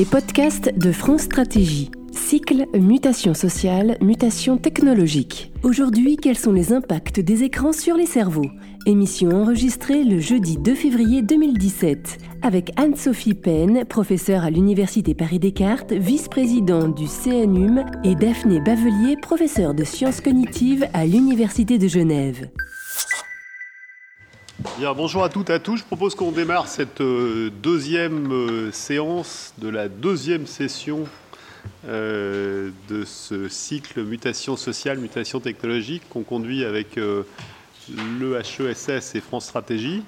Les podcasts de France Stratégie. Cycle Mutation sociale, mutation technologique. Aujourd'hui, quels sont les impacts des écrans sur les cerveaux? Émission enregistrée le jeudi 2 février 2017 avec Anne-Sophie Penn, professeure à l'Université Paris-Descartes, vice-présidente du CNUM, et Daphné Bavelier, professeure de sciences cognitives à l'Université de Genève. Bien, bonjour à toutes et à tous. Je propose qu'on démarre cette euh, deuxième euh, séance de la deuxième session euh, de ce cycle mutation sociale, mutation technologique qu'on conduit avec le HESS et France Stratégie.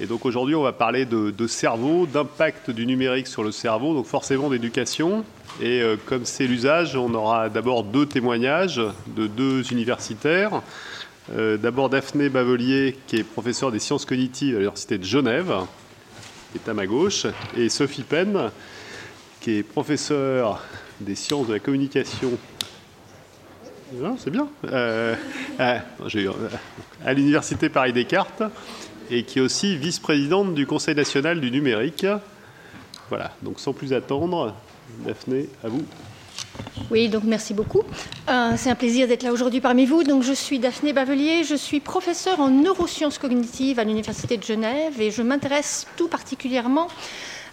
Et donc aujourd'hui, on va parler de, cerveau, d'impact du numérique sur le cerveau, donc forcément d'éducation. Et comme c'est l'usage, on aura d'abord deux témoignages de deux universitaires. Euh, d'abord Daphné Bavelier, qui est professeure des sciences cognitives à l'Université de Genève, qui est à ma gauche, et Sophie Penn, qui est professeure des sciences de la communication. C'est bien. Euh, euh, à l'Université Paris-Descartes, et qui est aussi vice-présidente du Conseil national du numérique. Voilà, donc sans plus attendre, Daphné, à vous. Oui, donc merci beaucoup. Euh, c'est un plaisir d'être là aujourd'hui parmi vous. Donc, je suis Daphné Bavelier, je suis professeure en neurosciences cognitives à l'Université de Genève et je m'intéresse tout particulièrement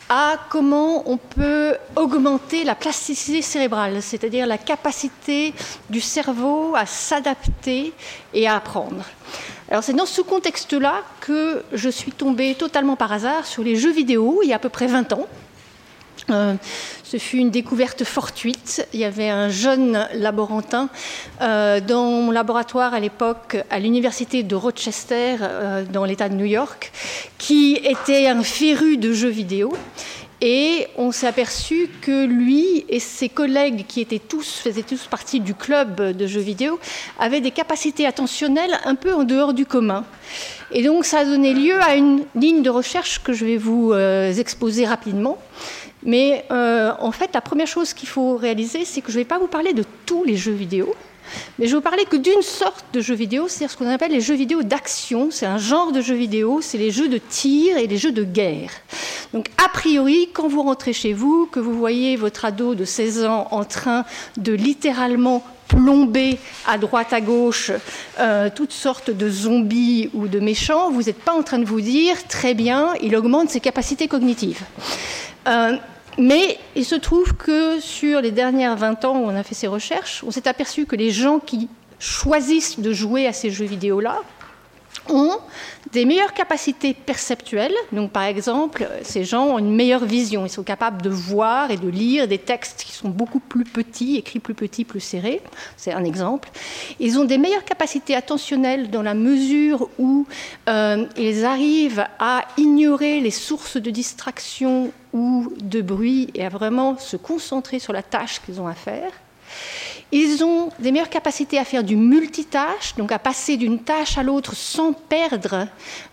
à comment on peut augmenter la plasticité cérébrale, c'est-à-dire la capacité du cerveau à s'adapter et à apprendre. Alors c'est dans ce contexte-là que je suis tombée totalement par hasard sur les jeux vidéo il y a à peu près 20 ans. Euh, ce fut une découverte fortuite. Il y avait un jeune laborantin euh, dans mon laboratoire à l'époque à l'université de Rochester, euh, dans l'État de New York, qui était un féru de jeux vidéo. Et on s'est aperçu que lui et ses collègues, qui étaient tous, faisaient tous partie du club de jeux vidéo, avaient des capacités attentionnelles un peu en dehors du commun. Et donc ça a donné lieu à une ligne de recherche que je vais vous exposer rapidement. Mais euh, en fait, la première chose qu'il faut réaliser, c'est que je ne vais pas vous parler de tous les jeux vidéo, mais je vais vous parler que d'une sorte de jeux vidéo, c'est-à-dire ce qu'on appelle les jeux vidéo d'action. C'est un genre de jeux vidéo, c'est les jeux de tir et les jeux de guerre. Donc, a priori, quand vous rentrez chez vous, que vous voyez votre ado de 16 ans en train de littéralement plomber à droite à gauche euh, toutes sortes de zombies ou de méchants, vous n'êtes pas en train de vous dire très bien, il augmente ses capacités cognitives. Euh, mais il se trouve que sur les dernières 20 ans où on a fait ces recherches, on s'est aperçu que les gens qui choisissent de jouer à ces jeux vidéo-là ont des meilleures capacités perceptuelles. Donc, par exemple, ces gens ont une meilleure vision. Ils sont capables de voir et de lire des textes qui sont beaucoup plus petits, écrits plus petits, plus serrés. C'est un exemple. Ils ont des meilleures capacités attentionnelles dans la mesure où euh, ils arrivent à ignorer les sources de distraction ou de bruit et à vraiment se concentrer sur la tâche qu'ils ont à faire. Ils ont des meilleures capacités à faire du multitâche, donc à passer d'une tâche à l'autre sans perdre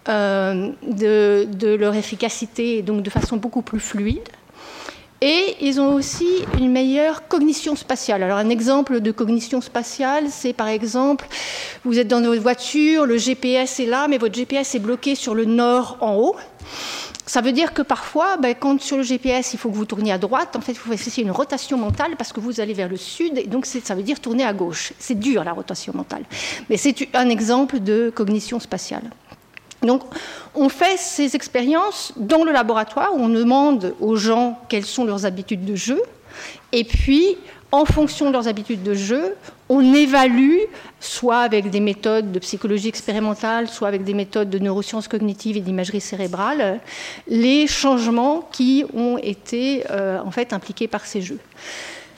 euh, de, leur efficacité, donc de façon beaucoup plus fluide. Et ils ont aussi une meilleure cognition spatiale. Alors un exemple de cognition spatiale, c'est par exemple, vous êtes dans votre voiture, le GPS est là, mais votre GPS est bloqué sur le nord en haut. Ça veut dire que parfois, ben, quand sur le GPS, il faut que vous tourniez à droite, en fait, il faut essayer une rotation mentale parce que vous allez vers le sud, et donc ça veut dire tourner à gauche. C'est dur, la rotation mentale. Mais c'est un exemple de cognition spatiale. Donc, on fait ces expériences dans le laboratoire où on demande aux gens quelles sont leurs habitudes de jeu, et puis en fonction de leurs habitudes de jeu, on évalue, soit avec des méthodes de psychologie expérimentale, soit avec des méthodes de neurosciences cognitives et d'imagerie cérébrale, les changements qui ont été euh, en fait impliqués par ces jeux.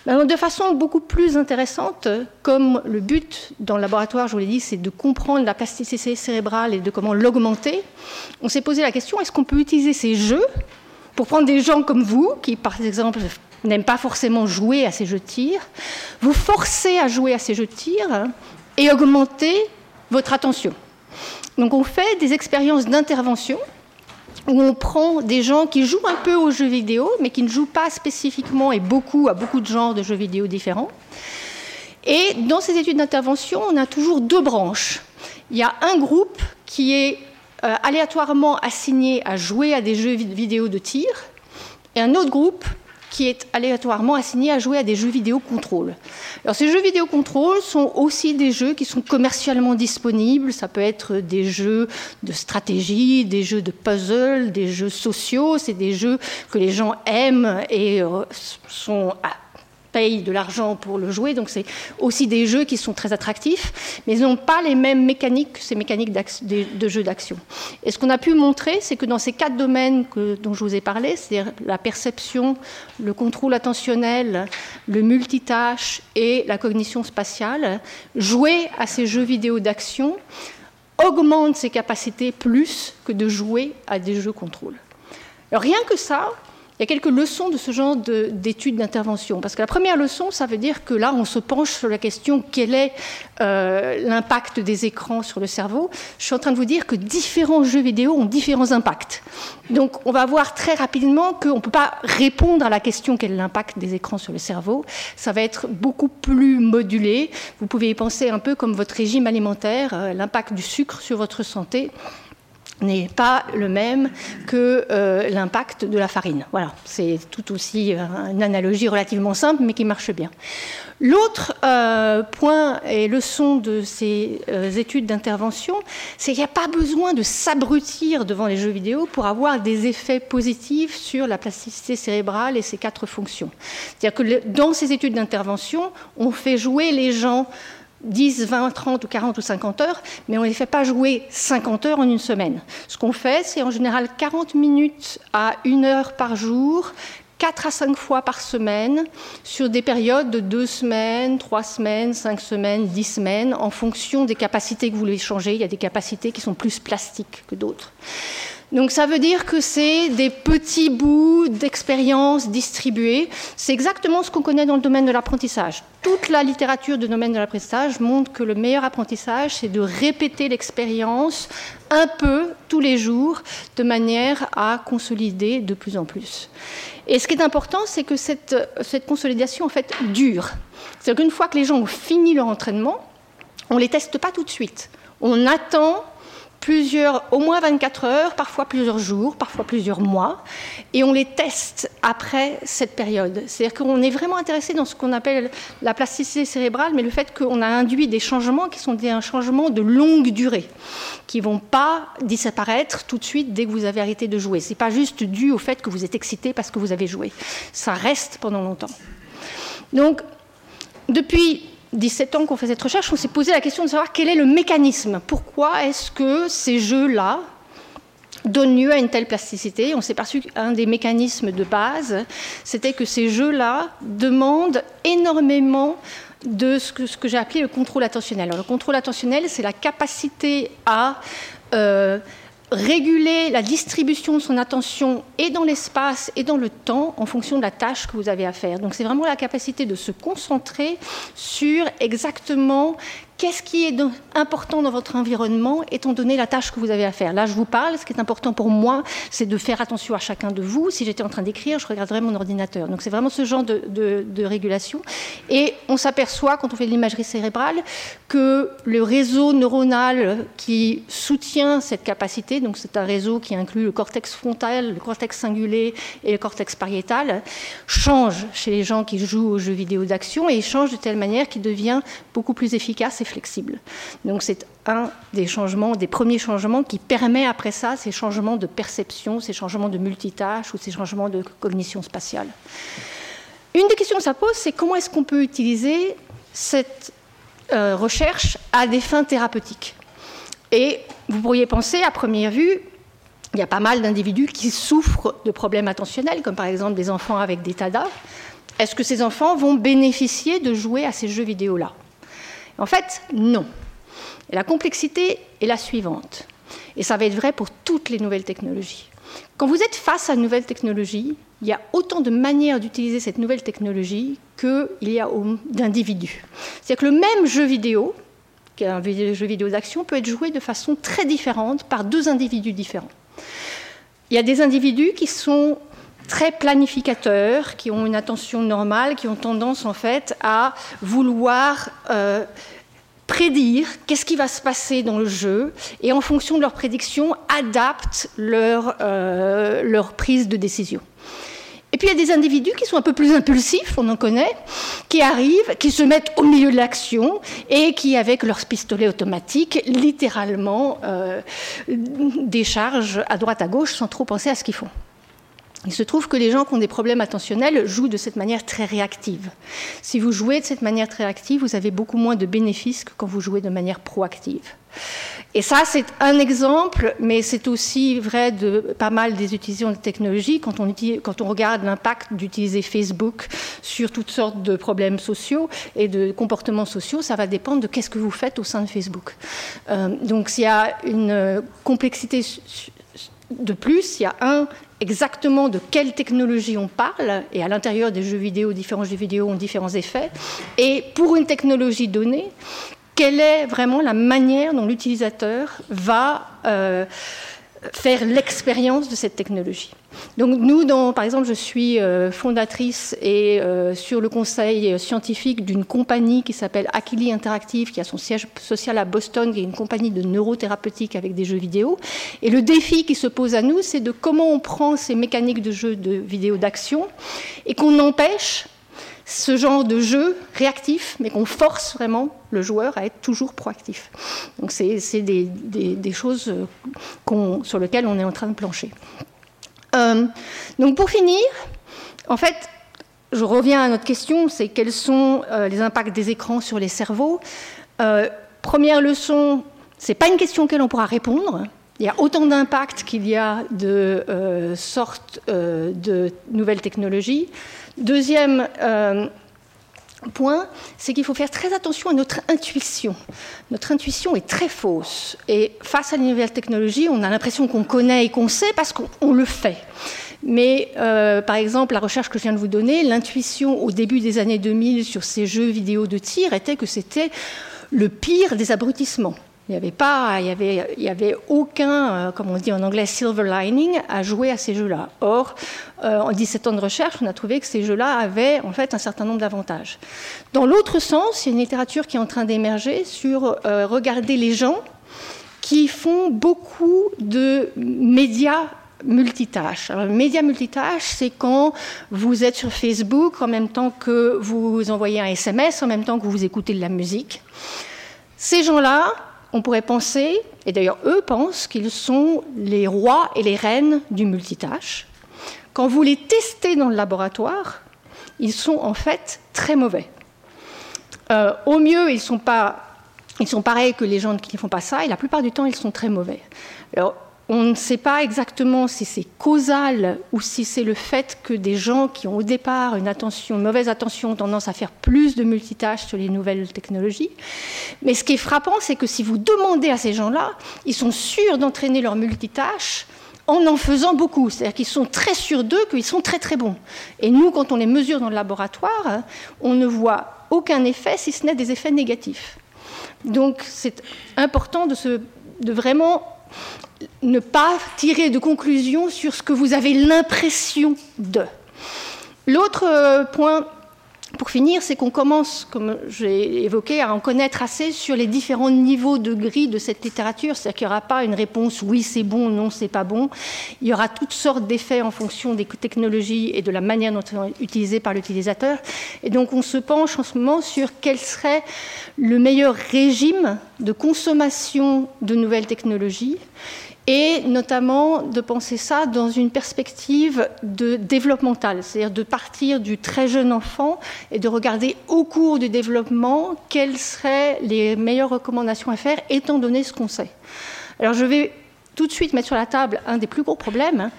De façon beaucoup plus intéressante, comme le but dans le laboratoire, je vous l'ai dit, c'est de comprendre la plasticité cérébrale et de comment l'augmenter, on s'est posé la question est-ce qu'on peut utiliser ces jeux pour prendre des gens comme vous, qui par exemple n'aime pas forcément jouer à ces jeux de tir, vous forcez à jouer à ces jeux de tir et augmenter votre attention. Donc on fait des expériences d'intervention où on prend des gens qui jouent un peu aux jeux vidéo, mais qui ne jouent pas spécifiquement et beaucoup à beaucoup de genres de jeux vidéo différents. Et dans ces études d'intervention, on a toujours deux branches. Il y a un groupe qui est euh, aléatoirement assigné à jouer à des jeux vidéo de tir, et un autre groupe qui est aléatoirement assigné à jouer à des jeux vidéo contrôle. Alors ces jeux vidéo contrôle sont aussi des jeux qui sont commercialement disponibles. Ça peut être des jeux de stratégie, des jeux de puzzle, des jeux sociaux. C'est des jeux que les gens aiment et euh, sont de l'argent pour le jouer, donc c'est aussi des jeux qui sont très attractifs, mais ils n'ont pas les mêmes mécaniques que ces mécaniques de jeux d'action. Et ce qu'on a pu montrer, c'est que dans ces quatre domaines dont je vous ai parlé, c'est-à-dire la perception, le contrôle attentionnel, le multitâche et la cognition spatiale, jouer à ces jeux vidéo d'action augmente ses capacités plus que de jouer à des jeux contrôle. Rien que ça, il y a quelques leçons de ce genre d'études d'intervention. Parce que la première leçon, ça veut dire que là, on se penche sur la question quel est euh, l'impact des écrans sur le cerveau. Je suis en train de vous dire que différents jeux vidéo ont différents impacts. Donc, on va voir très rapidement qu'on ne peut pas répondre à la question quel est l'impact des écrans sur le cerveau. Ça va être beaucoup plus modulé. Vous pouvez y penser un peu comme votre régime alimentaire, euh, l'impact du sucre sur votre santé n'est pas le même que euh, l'impact de la farine. Voilà, c'est tout aussi euh, une analogie relativement simple, mais qui marche bien. L'autre euh, point et leçon de ces études d'intervention, c'est qu'il n'y a pas besoin de s'abrutir devant les jeux vidéo pour avoir des effets positifs sur la plasticité cérébrale et ses quatre fonctions. C'est-à-dire que dans ces études d'intervention, on fait jouer les gens 10, 20, 30 ou 40 ou 50 heures, mais on ne les fait pas jouer 50 heures en une semaine. Ce qu'on fait, c'est en général 40 minutes à 1 heure par jour, 4 à 5 fois par semaine, sur des périodes de 2 semaines, 3 semaines, 5 semaines, 10 semaines, en fonction des capacités que vous voulez changer. Il y a des capacités qui sont plus plastiques que d'autres. Donc ça veut dire que c'est des petits bouts d'expérience distribués. C'est exactement ce qu'on connaît dans le domaine de l'apprentissage. Toute la littérature du domaine de l'apprentissage montre que le meilleur apprentissage, c'est de répéter l'expérience un peu tous les jours de manière à consolider de plus en plus. Et ce qui est important, c'est que cette, cette consolidation, en fait, dure. C'est-à-dire qu'une fois que les gens ont fini leur entraînement, on ne les teste pas tout de suite. On attend au moins 24 heures, parfois plusieurs jours, parfois plusieurs mois, et on les teste après cette période. C'est-à-dire qu'on est vraiment intéressé dans ce qu'on appelle la plasticité cérébrale, mais le fait qu'on a induit des changements qui sont des changements de longue durée, qui ne vont pas disparaître tout de suite dès que vous avez arrêté de jouer. Ce n'est pas juste dû au fait que vous êtes excité parce que vous avez joué. Ça reste pendant longtemps. Donc, depuis 17 ans qu'on fait cette recherche, on s'est posé la question de savoir quel est le mécanisme. Pourquoi est-ce que ces jeux-là donnent lieu à une telle plasticité? On s'est perçu qu'un des mécanismes de base, c'était que ces jeux-là demandent énormément de ce que, j'ai appelé le contrôle attentionnel. Le contrôle attentionnel, c'est la capacité à euh, réguler la distribution de son attention et dans l'espace et dans le temps en fonction de la tâche que vous avez à faire. Donc c'est vraiment la capacité de se concentrer sur exactement Qu'est-ce qui est important dans votre environnement étant donné la tâche que vous avez à faire? Là, je vous parle, ce qui est important pour moi, c'est de faire attention à chacun de vous. Si j'étais en train d'écrire, je regarderais mon ordinateur. Donc c'est vraiment ce genre de, régulation. Et on s'aperçoit, quand on fait de l'imagerie cérébrale, que le réseau neuronal qui soutient cette capacité, donc c'est un réseau qui inclut le cortex frontal, le cortex singulé et le cortex pariétal, change chez les gens qui jouent aux jeux vidéo d'action et change de telle manière qu'il devient beaucoup plus efficace et flexible. Donc c'est un des changements, des premiers changements qui permet après ça ces changements de perception, ces changements de multitâche ou ces changements de cognition spatiale. Une des questions que ça pose, c'est comment est-ce qu'on peut utiliser cette euh, recherche à des fins thérapeutiques? Et vous pourriez penser, à première vue, il y a pas mal d'individus qui souffrent de problèmes attentionnels, comme par exemple des enfants avec des TADA. Est-ce que ces enfants vont bénéficier de jouer à ces jeux vidéo-là? En fait, non. La complexité est la suivante. Et ça va être vrai pour toutes les nouvelles technologies. Quand vous êtes face à une nouvelle technologie, il y a autant de manières d'utiliser cette nouvelle technologie qu'il y a d'individus. C'est-à-dire que le même jeu vidéo, qui est un jeu vidéo d'action, peut être joué de façon très différente par deux individus différents. Il y a des individus qui sont très planificateurs, qui ont une attention normale, qui ont tendance en fait à vouloir euh, prédire qu'est-ce qui va se passer dans le jeu et en fonction de leur prédiction adaptent leur, euh, leur prise de décision. Et puis il y a des individus qui sont un peu plus impulsifs, on en connaît, qui arrivent, qui se mettent au milieu de l'action et qui, avec leurs pistolets automatiques, littéralement euh, déchargent à droite à gauche sans trop penser à ce qu'ils font. Il se trouve que les gens qui ont des problèmes attentionnels jouent de cette manière très réactive. Si vous jouez de cette manière très réactive, vous avez beaucoup moins de bénéfices que quand vous jouez de manière proactive. Et ça, c'est un exemple, mais c'est aussi vrai de pas mal des utilisations de technologies. Quand on, regarde l'impact d'utiliser Facebook sur toutes sortes de problèmes sociaux et de comportements sociaux, ça va dépendre de qu'est-ce que vous faites au sein de Facebook. Euh, donc, s'il y a une complexité de plus, il y a un exactement de quelle technologie on parle, et à l'intérieur des jeux vidéo, différents jeux vidéo ont différents effets, et pour une technologie donnée, quelle est vraiment la manière dont l'utilisateur va euh, faire l'expérience de cette technologie. Donc nous, par exemple, je suis euh, fondatrice et euh, sur le conseil scientifique d'une compagnie qui s'appelle Akili Interactive, qui a son siège social à Boston, qui est une compagnie de neurothérapeutique avec des jeux vidéo. Et le défi qui se pose à nous, c'est de comment on prend ces mécaniques de jeux de vidéo d'action et qu'on empêche ce genre de jeu réactif, mais qu'on force vraiment le joueur à être toujours proactif. Donc c'est des, choses euh, sur lesquelles on est en train de plancher. Euh, donc pour finir, en fait, je reviens à notre question, c'est quels sont euh, les impacts des écrans sur les cerveaux Première leçon, c'est pas une question auquel on pourra répondre. Il y a autant d'impacts qu'il y a de sortes de nouvelles technologies. Deuxième euh, point, c'est qu'il faut faire très attention à notre intuition. Notre intuition est très fausse. Et face à les nouvelles technologies, on a l'impression qu'on connaît et qu'on sait parce qu'on le fait. Mais euh, par exemple, la recherche que je viens de vous donner, l'intuition au début des années 2000 sur ces jeux vidéo de tir était que c'était le pire des abrutissements. Il n'y avait pas, il y avait, il y avait aucun, euh, comme on dit en anglais, silver lining à jouer à ces jeux-là. Or, euh, en 17 ans de recherche, on a trouvé que ces jeux-là avaient en fait un certain nombre d'avantages. Dans l'autre sens, il y a une littérature qui est en train d'émerger sur euh, regarder les gens qui font beaucoup de médias multitâches. Alors, média multitâche, c'est quand vous êtes sur Facebook en même temps que vous envoyez un SMS, en même temps que vous écoutez de la musique. Ces gens-là, on pourrait penser, et d'ailleurs eux pensent, qu'ils sont les rois et les reines du multitâche. Quand vous les testez dans le laboratoire, ils sont en fait très mauvais. Euh, au mieux, ils sont, pareils que les gens qui ne font pas ça, et la plupart du temps, ils sont très mauvais. On ne sait pas exactement si c'est causal ou si c'est le fait que des gens qui ont au départ une, attention, mauvaise attention ont tendance à faire plus de multitâches sur les nouvelles technologies. Mais ce qui est frappant, c'est que si vous demandez à ces gens-là, ils sont sûrs d'entraîner leur multitâche en en faisant beaucoup. C'est-à-dire qu'ils sont très sûrs d'eux qu'ils sont très très bons. Et nous, quand on les mesure dans le laboratoire, on ne voit aucun effet si ce n'est des effets négatifs. Donc c'est important de, de vraiment ne pas tirer de conclusion sur ce que vous avez l'impression de. L'autre euh, point pour finir, c'est qu'on commence, comme j'ai évoqué, à en connaître assez sur les différents niveaux de gris de cette littérature. C'est-à-dire qu'il n'y aura pas une réponse oui, c'est bon, non, c'est pas bon. Il y aura toutes sortes d'effets en fonction des technologies et de la manière dont elles sont utilisées par l'utilisateur. Et donc, on se penche en ce moment sur quel serait le meilleur régime de consommation de nouvelles technologies et notamment de penser ça dans une perspective de développementale, c'est-à-dire de partir du très jeune enfant et de regarder au cours du développement quelles seraient les meilleures recommandations à faire étant donné ce qu'on sait. Alors je vais tout de suite mettre sur la table un des plus gros problèmes.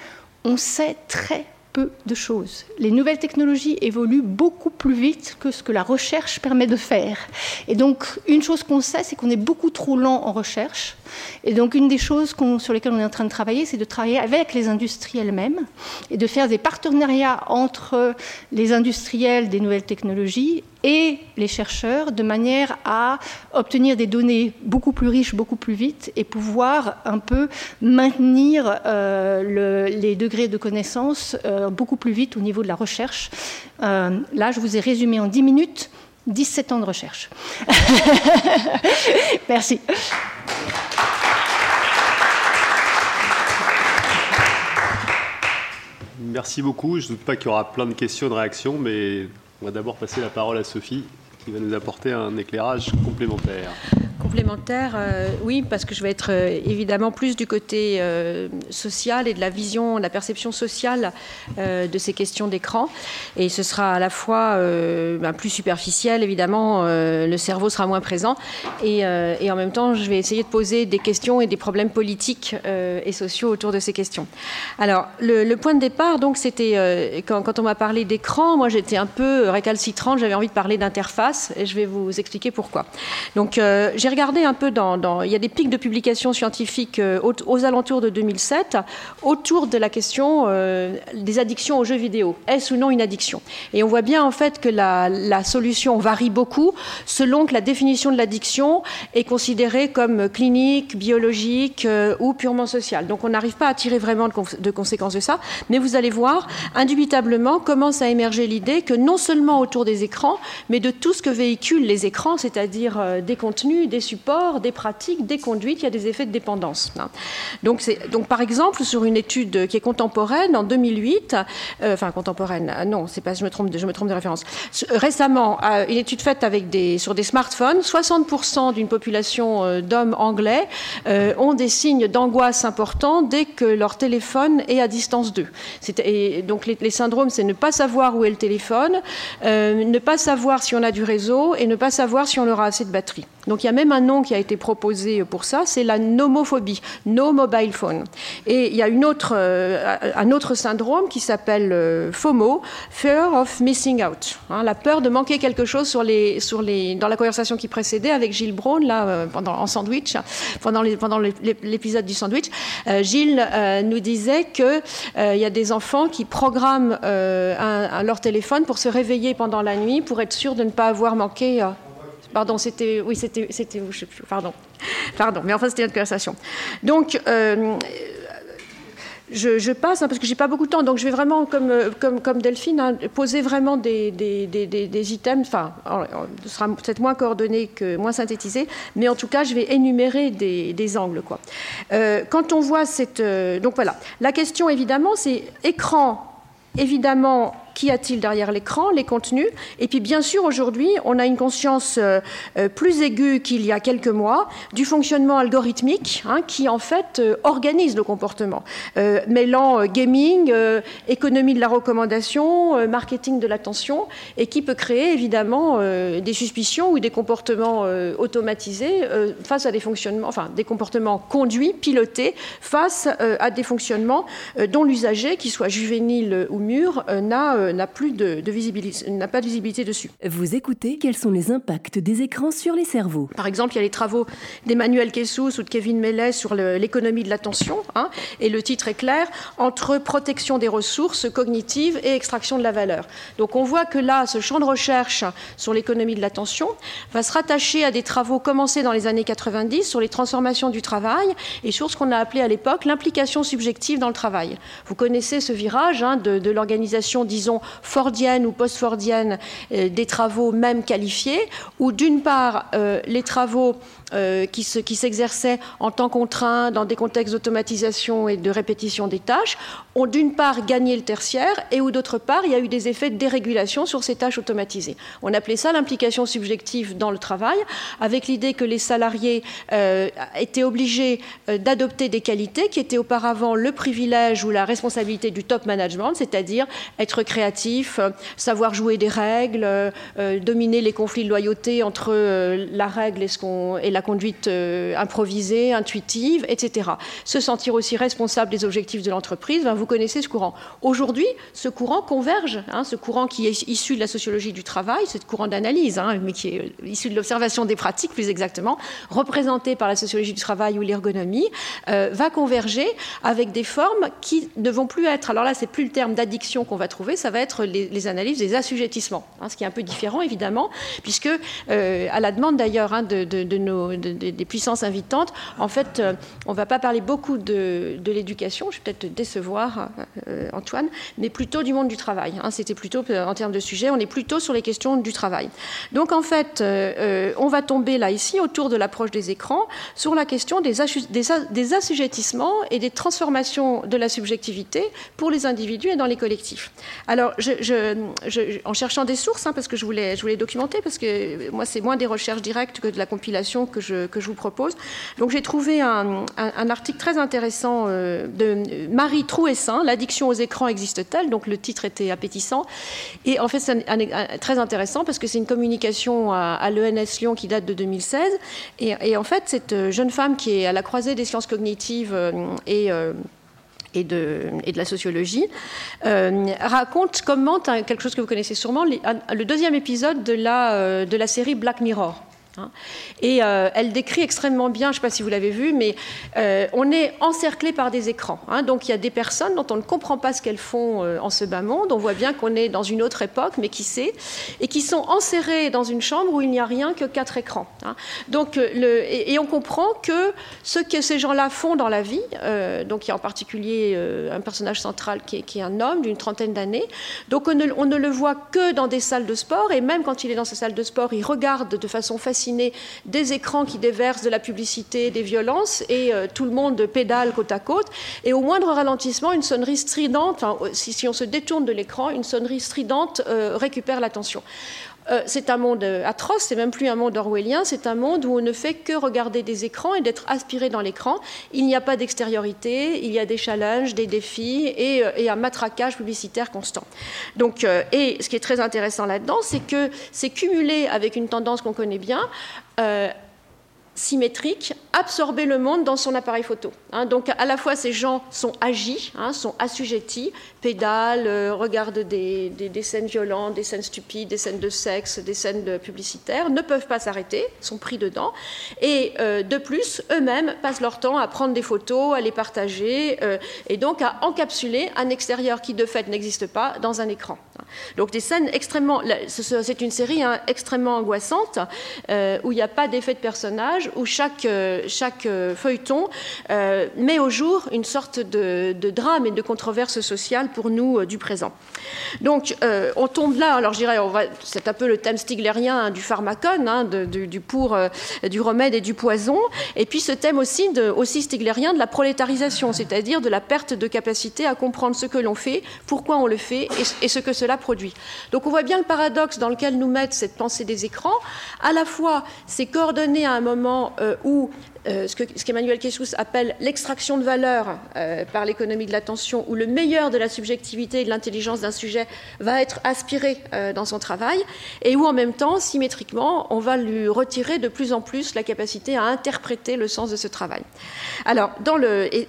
On sait très peu de choses. Les nouvelles technologies évoluent beaucoup plus vite que ce que la recherche permet de faire. Et donc, une chose qu'on sait, c'est qu'on est beaucoup trop lent en recherche. Et donc, une des choses sur lesquelles on est en train de travailler, c'est de travailler avec les industries elles-mêmes et de faire des partenariats entre les industriels des nouvelles technologies et les chercheurs de manière à obtenir des données beaucoup plus riches, beaucoup plus vite et pouvoir un peu maintenir euh, les degrés de connaissance euh, beaucoup plus vite au niveau de la recherche. Euh, là, je vous ai résumé en 10 minutes 17 ans de recherche. Merci. Merci beaucoup. Je ne doute pas qu'il y aura plein de questions de réactions, mais on va d'abord passer la parole à Sophie qui va nous apporter un éclairage complémentaire. Complémentaire, euh, oui, parce que je vais être euh, évidemment plus du côté euh, social et de la vision, de la perception sociale de ces questions d'écran. Et ce sera à la fois ben, plus superficiel, évidemment, le cerveau sera moins présent. Et, en même temps, je vais essayer de poser des questions et des problèmes politiques et sociaux autour de ces questions. Alors, le, point de départ, donc, c'était quand, quand, on m'a parlé d'écran, moi j'étais un peu récalcitrante, j'avais envie de parler d'interface, et je vais vous expliquer pourquoi. Donc, j'ai regardé un peu dans, Il y a des pics de publications scientifiques euh, aux, alentours de 2007 autour de la question euh, des addictions aux jeux vidéo. Est-ce ou non une addiction? Et on voit bien en fait que la, solution varie beaucoup selon que la définition de l'addiction est considérée comme clinique, biologique euh, ou purement sociale. Donc on n'arrive pas à tirer vraiment de, de, conséquences de ça, mais vous allez voir, indubitablement commence à émerger l'idée que non seulement autour des écrans, mais de tout ce que véhiculent les écrans, c'est-à-dire des contenus, des supports, des pratiques, des conduites, il y a des effets de dépendance. Donc, par exemple, sur une étude qui est contemporaine, en 2008, euh, enfin contemporaine, ah non, je me trompe, de référence. Récemment, euh, une étude faite avec des, sur des smartphones, 60% d'une population euh, d'hommes anglais ont des signes d'angoisse importants dès que leur téléphone est à distance d'eux. Donc les, les syndromes, c'est ne pas savoir où est le téléphone, ne pas savoir si on a du réseau et ne pas savoir si on aura assez de batterie. Donc il y a même un nom qui a été proposé pour ça, c'est la nomophobie, no mobile phone. Et il y a euh, un autre syndrome qui s'appelle euh, FOMO, Fear of Missing Out, hein, la peur de manquer quelque chose dans la conversation qui précédait avec Gilles Braun, là, euh, pendant, en sandwich, pendant, l'épisode du sandwich. Gilles nous disait qu'il il y a des enfants qui programment leur téléphone pour se réveiller pendant la nuit pour être sûr de ne pas avoir manqué Pardon, c'était. Oui, c'était. c'était sais plus. Pardon. Pardon. Mais enfin, c'était notre conversation. Donc. Euh, je, passe, hein, parce que j'ai pas beaucoup de temps, donc je vais vraiment, comme, comme, comme Delphine, hein, poser vraiment des, des, des, des items, enfin, ce sera peut-être moins coordonné que moins synthétisé, mais en tout cas, je vais énumérer des, angles. Quoi. Euh, quand on voit cette... Euh, donc voilà, la question évidemment, c'est écran, évidemment, Qu'y a-t-il derrière l'écran Les contenus? Et puis bien sûr, aujourd'hui, on a une conscience euh, euh, plus aiguë qu'il y a quelques mois du fonctionnement algorithmique hein, qui en fait euh, organise le comportement, mêlant gaming, économie de la recommandation, marketing de l'attention, et qui peut créer évidemment des suspicions ou des comportements automatisés face à des fonctionnements, enfin des comportements conduits, pilotés face à des fonctionnements dont l'usager, qu'il soit juvénile ou mûr, n'a n'a plus de, visibilité, n'a pas de visibilité dessus. Vous écoutez quels sont les impacts des écrans sur les cerveaux? Par exemple, il y a les travaux d'Emmanuel Kessous ou de Kevin Mellet sur l'économie de l'attention, hein, et le titre est clair entre protection des ressources cognitives et extraction de la valeur. Donc on voit que là, ce champ de recherche sur l'économie de l'attention va se rattacher à des travaux commencés dans les années 90 sur les transformations du travail et sur ce qu'on a appelé à l'époque l'implication subjective dans le travail. Vous connaissez ce virage hein, de, de l'organisation, disons, fordienne ou post-fordienne euh, des travaux même qualifiés, où d'une part euh, les travaux euh, qui, s'exerçaient en temps contraint dans des contextes d'automatisation et de répétition des tâches ont d'une part gagné le tertiaire et où d'autre part il y a eu des effets de dérégulation sur ces tâches automatisées. On appelait ça l'implication subjective dans le travail, avec l'idée que les salariés étaient obligés d'adopter des qualités qui étaient auparavant le privilège ou la responsabilité du top management, c'est-à-dire être créatif, savoir jouer des règles, dominer les conflits de loyauté entre la règle et, la conduite euh, improvisée, intuitive, etc. Se sentir aussi responsable des objectifs de l'entreprise, ben, vous connaissez ce courant. Aujourd'hui, ce courant converge, hein, ce courant qui est issu de la sociologie du travail, ce courant d'analyse, hein, mais qui est euh, issu de l'observation des pratiques plus exactement, représenté par la sociologie du travail ou l'ergonomie, euh, va converger avec des formes qui ne vont plus être, alors là c'est plus le terme d'addiction qu'on va trouver, ça va être les, analyses des assujettissements, hein, ce qui est un peu différent évidemment, puisque à la demande d'ailleurs hein, de, des puissances invitantes, en fait, on ne va pas parler beaucoup de, l'éducation, je vais peut-être te décevoir Antoine, mais plutôt du monde du travail. Hein. C'était plutôt en termes de sujet, on est plutôt sur les questions du travail. Donc en fait, on va tomber là ici autour de l'approche des écrans sur la question des, des, assujettissements et des transformations de la subjectivité pour les individus et dans les collectifs. Alors, en cherchant des sources, hein, parce que je voulais, documenter, parce que moi, c'est moins des recherches directes que de la compilation que je, vous propose. Donc, j'ai trouvé un, article très intéressant euh, de Marie Trouessin, L'addiction aux écrans existe-t-elle? Donc, le titre était appétissant. Et en fait, c'est très intéressant parce que c'est une communication à, l'ENS Lyon qui date de 2016. Et, en fait, cette euh, jeune femme qui est à la croisée des sciences cognitives euh, et et de, la sociologie, raconte, commente quelque chose que vous connaissez sûrement, le deuxième épisode de la, de la série Black Mirror. Hein. Et euh, elle décrit extrêmement bien, je ne sais pas si vous l'avez vu, mais euh, on est encerclé par des écrans. Hein. donc il y a des personnes dont on ne comprend pas ce qu'elles font euh, en ce bas monde. On voit bien qu'on est dans une autre époque, mais qui sait, et qui sont enserrées dans une chambre où il n'y a rien que quatre écrans. Hein. donc, et, on comprend que ce que ces gens-là font dans la vie, donc il y a en particulier un personnage central qui est, un homme d'une trentaine d'années, donc on ne, le voit que dans des salles de sport, et même quand il est dans ces salles de sport, il regarde de façon des écrans qui déversent de la publicité, des violences, et euh, tout le monde pédale côte à côte. Et au moindre ralentissement, une sonnerie stridente, si, on se détourne de l'écran, une sonnerie stridente euh, récupère l'attention. Euh, c'est un monde euh, atroce, c'est même plus un monde orwellien, c'est un monde où on ne fait que regarder des écrans et d'être aspiré dans l'écran. Il n'y a pas d'extériorité, il y a des challenges, des défis et, euh, un matraquage publicitaire constant. Donc, et ce qui est très intéressant là-dedans, c'est que c'est cumulé avec une tendance qu'on connaît bien symétrique, absorber le monde dans son appareil photo. Hein. donc à la fois ces gens sont agis, hein, sont assujettis, pédalent, euh, regardent des, scènes violentes, des scènes stupides, des scènes de sexe, des scènes publicitaires, ne peuvent pas s'arrêter, sont pris dedans, et euh, de plus eux-mêmes passent leur temps à prendre des photos, à les partager, euh, et donc à encapsuler un extérieur qui de fait n'existe pas dans un écran. Donc des scènes extrêmement, c'est une série hein, extrêmement angoissante où il n'y a pas d'effet de personnage où chaque, euh, euh, feuilleton euh, met au jour une sorte de, drame et de controverse sociale pour nous du présent. Donc on tombe là, alors je dirais, c'est un peu le thème stiglérien hein, du pharmacone, hein, du, pour, du remède et du poison, et puis ce thème aussi, de, aussi stiglérien de la prolétarisation, c'est-à-dire de la perte de capacité à comprendre ce que l'on fait, pourquoi on le fait et, et ce que cela produit. Donc on voit bien le paradoxe dans lequel nous met cette pensée des écrans. À la fois, c'est coordonné à un moment euh, où euh, ce qu'Emmanuel Kessous appelle l'extraction de valeur euh, par l'économie de l'attention, où le meilleur de la subjectivité et de l'intelligence d'un sujet va être aspiré dans son travail, et où en même temps, symétriquement, on va lui retirer de plus en plus la capacité à interpréter le sens de ce travail. Alors,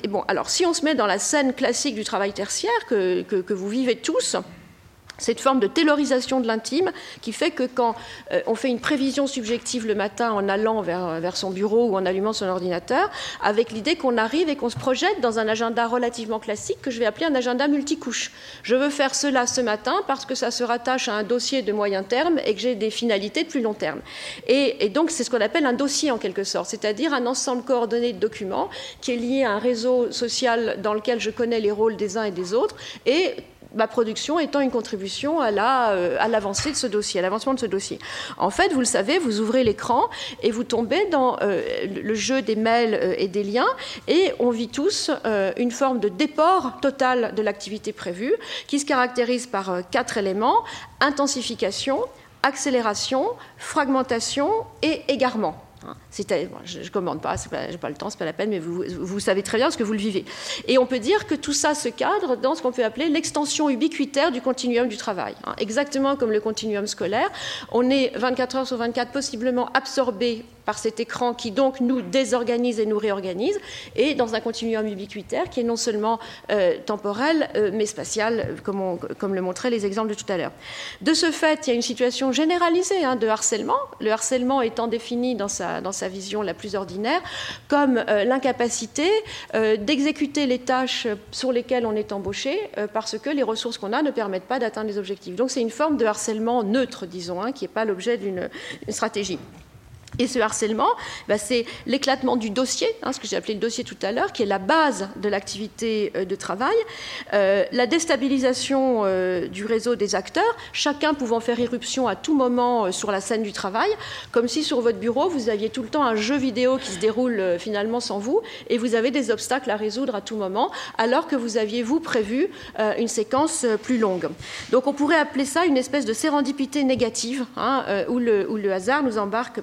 bon, alors si on se met dans la scène classique du travail tertiaire que vous vivez tous, cette forme de taylorisation de l'intime qui fait que quand euh, on fait une prévision subjective le matin en allant vers, son bureau ou en allumant son ordinateur, avec l'idée qu'on arrive et qu'on se projette dans un agenda relativement classique que je vais appeler un agenda multicouche. Je veux faire cela ce matin parce que ça se rattache à un dossier de moyen terme et que j'ai des finalités de plus long terme. Et, et donc c'est ce qu'on appelle un dossier en quelque sorte, c'est-à-dire un ensemble coordonné de documents qui est lié à un réseau social dans lequel je connais les rôles des uns et des autres et ma production étant une contribution à euh, l'avancée de ce dossier, à l'avancement de ce dossier. En fait, vous le savez, vous ouvrez l'écran et vous tombez dans euh, le jeu des mails euh, et des liens et on vit tous une forme de déport total de l'activité prévue qui se caractérise par quatre éléments intensification, accélération, fragmentation et égarement. Hein, je ne commande pas, je n'ai pas le temps, ce n'est pas la peine, mais vous, savez très bien parce que vous le vivez. Et on peut dire que tout ça se cadre dans ce qu'on peut appeler l'extension ubiquitaire du continuum du travail. Hein. exactement comme le continuum scolaire, on est 24 heures sur 24 possiblement absorbé par cet écran qui donc nous désorganise et nous réorganise, et dans un continuum ubiquitaire qui est non seulement euh, temporel, euh, mais spatial, comme, le montraient les exemples de tout à l'heure. De ce fait, il y a une situation généralisée hein, de harcèlement, le harcèlement étant défini dans sa, dans sa vision la plus ordinaire comme euh, l'incapacité d'exécuter les tâches sur lesquelles on est embauché parce que les ressources qu'on a ne permettent pas d'atteindre les objectifs. Donc c'est une forme de harcèlement neutre, disons, hein, qui n'est pas l'objet d'une stratégie. Et ce harcèlement, bah, c'est l'éclatement du dossier, hein, ce que j'ai appelé le dossier tout à l'heure, qui est la base de l'activité euh, de travail, euh, la déstabilisation euh, du réseau des acteurs, chacun pouvant faire irruption à tout moment sur la scène du travail, comme si sur votre bureau, vous aviez tout le temps un jeu vidéo qui se déroule finalement sans vous, et vous avez des obstacles à résoudre à tout moment, alors que vous aviez, vous, prévu une séquence plus longue. Donc on pourrait appeler ça une espèce de sérendipité négative, hein, où, le, où, le, hasard nous embarque.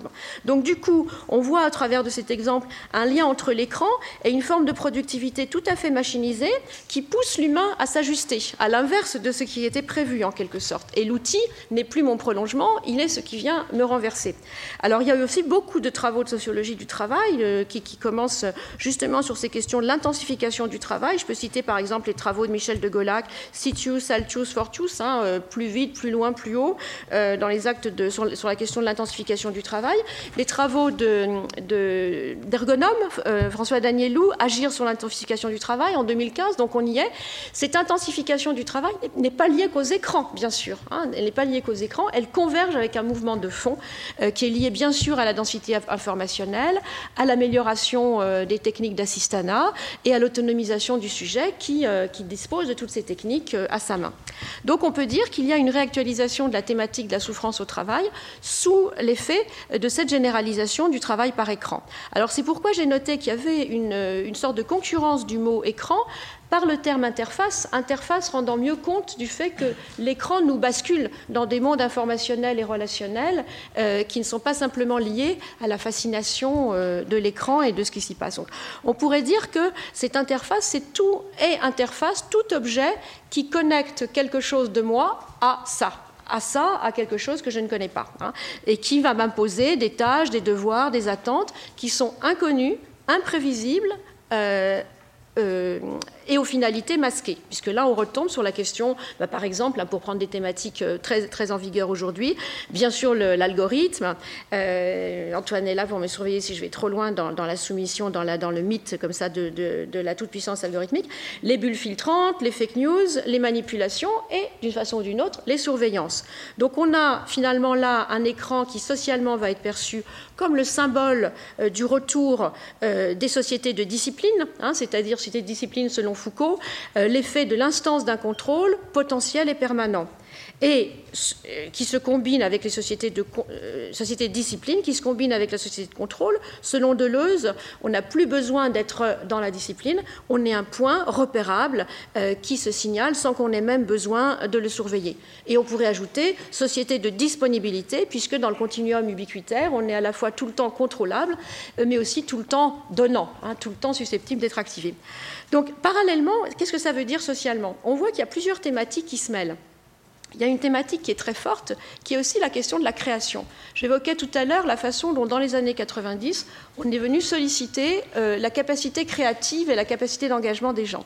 Donc du coup, on voit à travers de cet exemple un lien entre l'écran et une forme de productivité tout à fait machinisée qui pousse l'humain à s'ajuster, à l'inverse de ce qui était prévu en quelque sorte. Et l'outil n'est plus mon prolongement, il est ce qui vient me renverser. Alors il y a eu aussi beaucoup de travaux de sociologie du travail euh, qui, commencent justement sur ces questions de l'intensification du travail. Je peux citer par exemple les travaux de Michel de Golac, Sitius, Altius, Fortius, hein, euh, plus vite, plus loin, plus haut, euh, dans les actes sur la question de l'intensification du travail les travaux d'ergonome, euh, François Danielou, Agir sur l'intensification du travail en 2015, donc on y est. Cette intensification du travail n'est pas liée qu'aux écrans, bien sûr. Hein. elle n'est pas liée qu'aux écrans, elle converge avec un mouvement de fond euh, qui est lié bien sûr à la densité informationnelle, à l'amélioration euh, des techniques d'assistanat et à l'autonomisation du sujet qui, qui, dispose de toutes ces techniques à sa main. Donc on peut dire qu'il y a une réactualisation de la thématique de la souffrance au travail sous l'effet de cette généralisation du travail par écran. Alors c'est pourquoi j'ai noté qu'il y avait une, sorte de concurrence du mot écran par le terme interface, interface rendant mieux compte du fait que l'écran nous bascule dans des mondes informationnels et relationnels euh, qui ne sont pas simplement liés à la fascination euh, de l'écran et de ce qui s'y passe. on pourrait dire que cette interface, c'est tout et interface, tout objet qui connecte quelque chose de moi à ça à ça, à quelque chose que je ne connais pas, hein, et qui va m'imposer des tâches, des devoirs, des attentes qui sont inconnues, imprévisibles, euh, euh, et aux finalités masquées. Puisque là, on retombe sur la question, bah, par exemple, pour prendre des thématiques euh, très, très en vigueur aujourd'hui, bien sûr l'algorithme. Euh, Antoine est là pour me surveiller si je vais trop loin dans, la soumission, dans, le mythe comme ça de, de, la toute-puissance algorithmique. Les bulles filtrantes, les fake news, les manipulations et, d'une façon ou d'une autre, les surveillances. Donc on a finalement là un écran qui socialement va être perçu comme le symbole euh, du retour des sociétés de discipline, hein, c'est-à-dire sociétés de discipline selon Foucault, euh, l'effet de l'instance d'un contrôle potentiel et permanent et euh, qui se combine avec les sociétés de, euh, sociétés discipline, qui se combine avec la société de contrôle. Selon Deleuze, on n'a plus besoin d'être dans la discipline, on est un point repérable qui se signale sans qu'on ait même besoin de le surveiller. Et on pourrait ajouter société de disponibilité, puisque dans le continuum ubiquitaire, on est à la fois tout le temps contrôlable, mais aussi tout le temps donnant, hein, tout le temps susceptible d'être activé. Donc, parallèlement, qu'est-ce que ça veut dire socialement? On voit qu'il y a plusieurs thématiques qui se mêlent. Il y a une thématique qui est très forte, qui est aussi la question de la création. J'évoquais tout à l'heure la façon dont, dans les années 90, on est venu solliciter euh, la capacité créative et la capacité d'engagement des gens.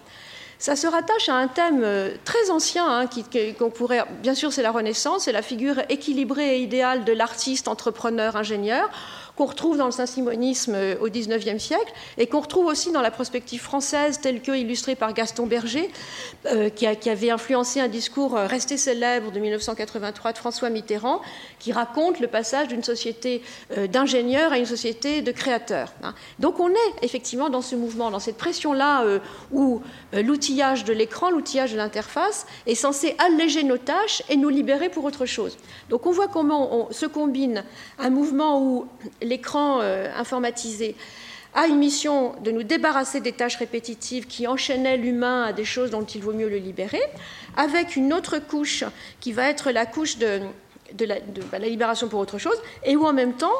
Ça se rattache à un thème euh, très ancien, hein, qu'on pourrait, bien sûr, c'est la Renaissance, c'est la figure équilibrée et idéale de l'artiste, entrepreneur, ingénieur qu'on retrouve dans le saint-simonisme euh, au XIXe siècle et qu'on retrouve aussi dans la prospective française telle que illustrée par Gaston Berger, euh, qui, avait influencé un discours euh, resté célèbre de 1983 de François Mitterrand, qui raconte le passage d'une société d'ingénieurs à une société de créateurs. Hein. Donc on est effectivement dans ce mouvement, dans cette pression-là où l'outillage de l'écran, l'outillage de l'interface est censé alléger nos tâches et nous libérer pour autre chose. Donc on voit comment on se combine un mouvement où l'écran euh, informatisé a une mission de nous débarrasser des tâches répétitives qui enchaînaient l'humain à des choses dont il vaut mieux le libérer, avec une autre couche qui va être la couche de de, la, bah, la, libération pour autre chose, et où en même temps,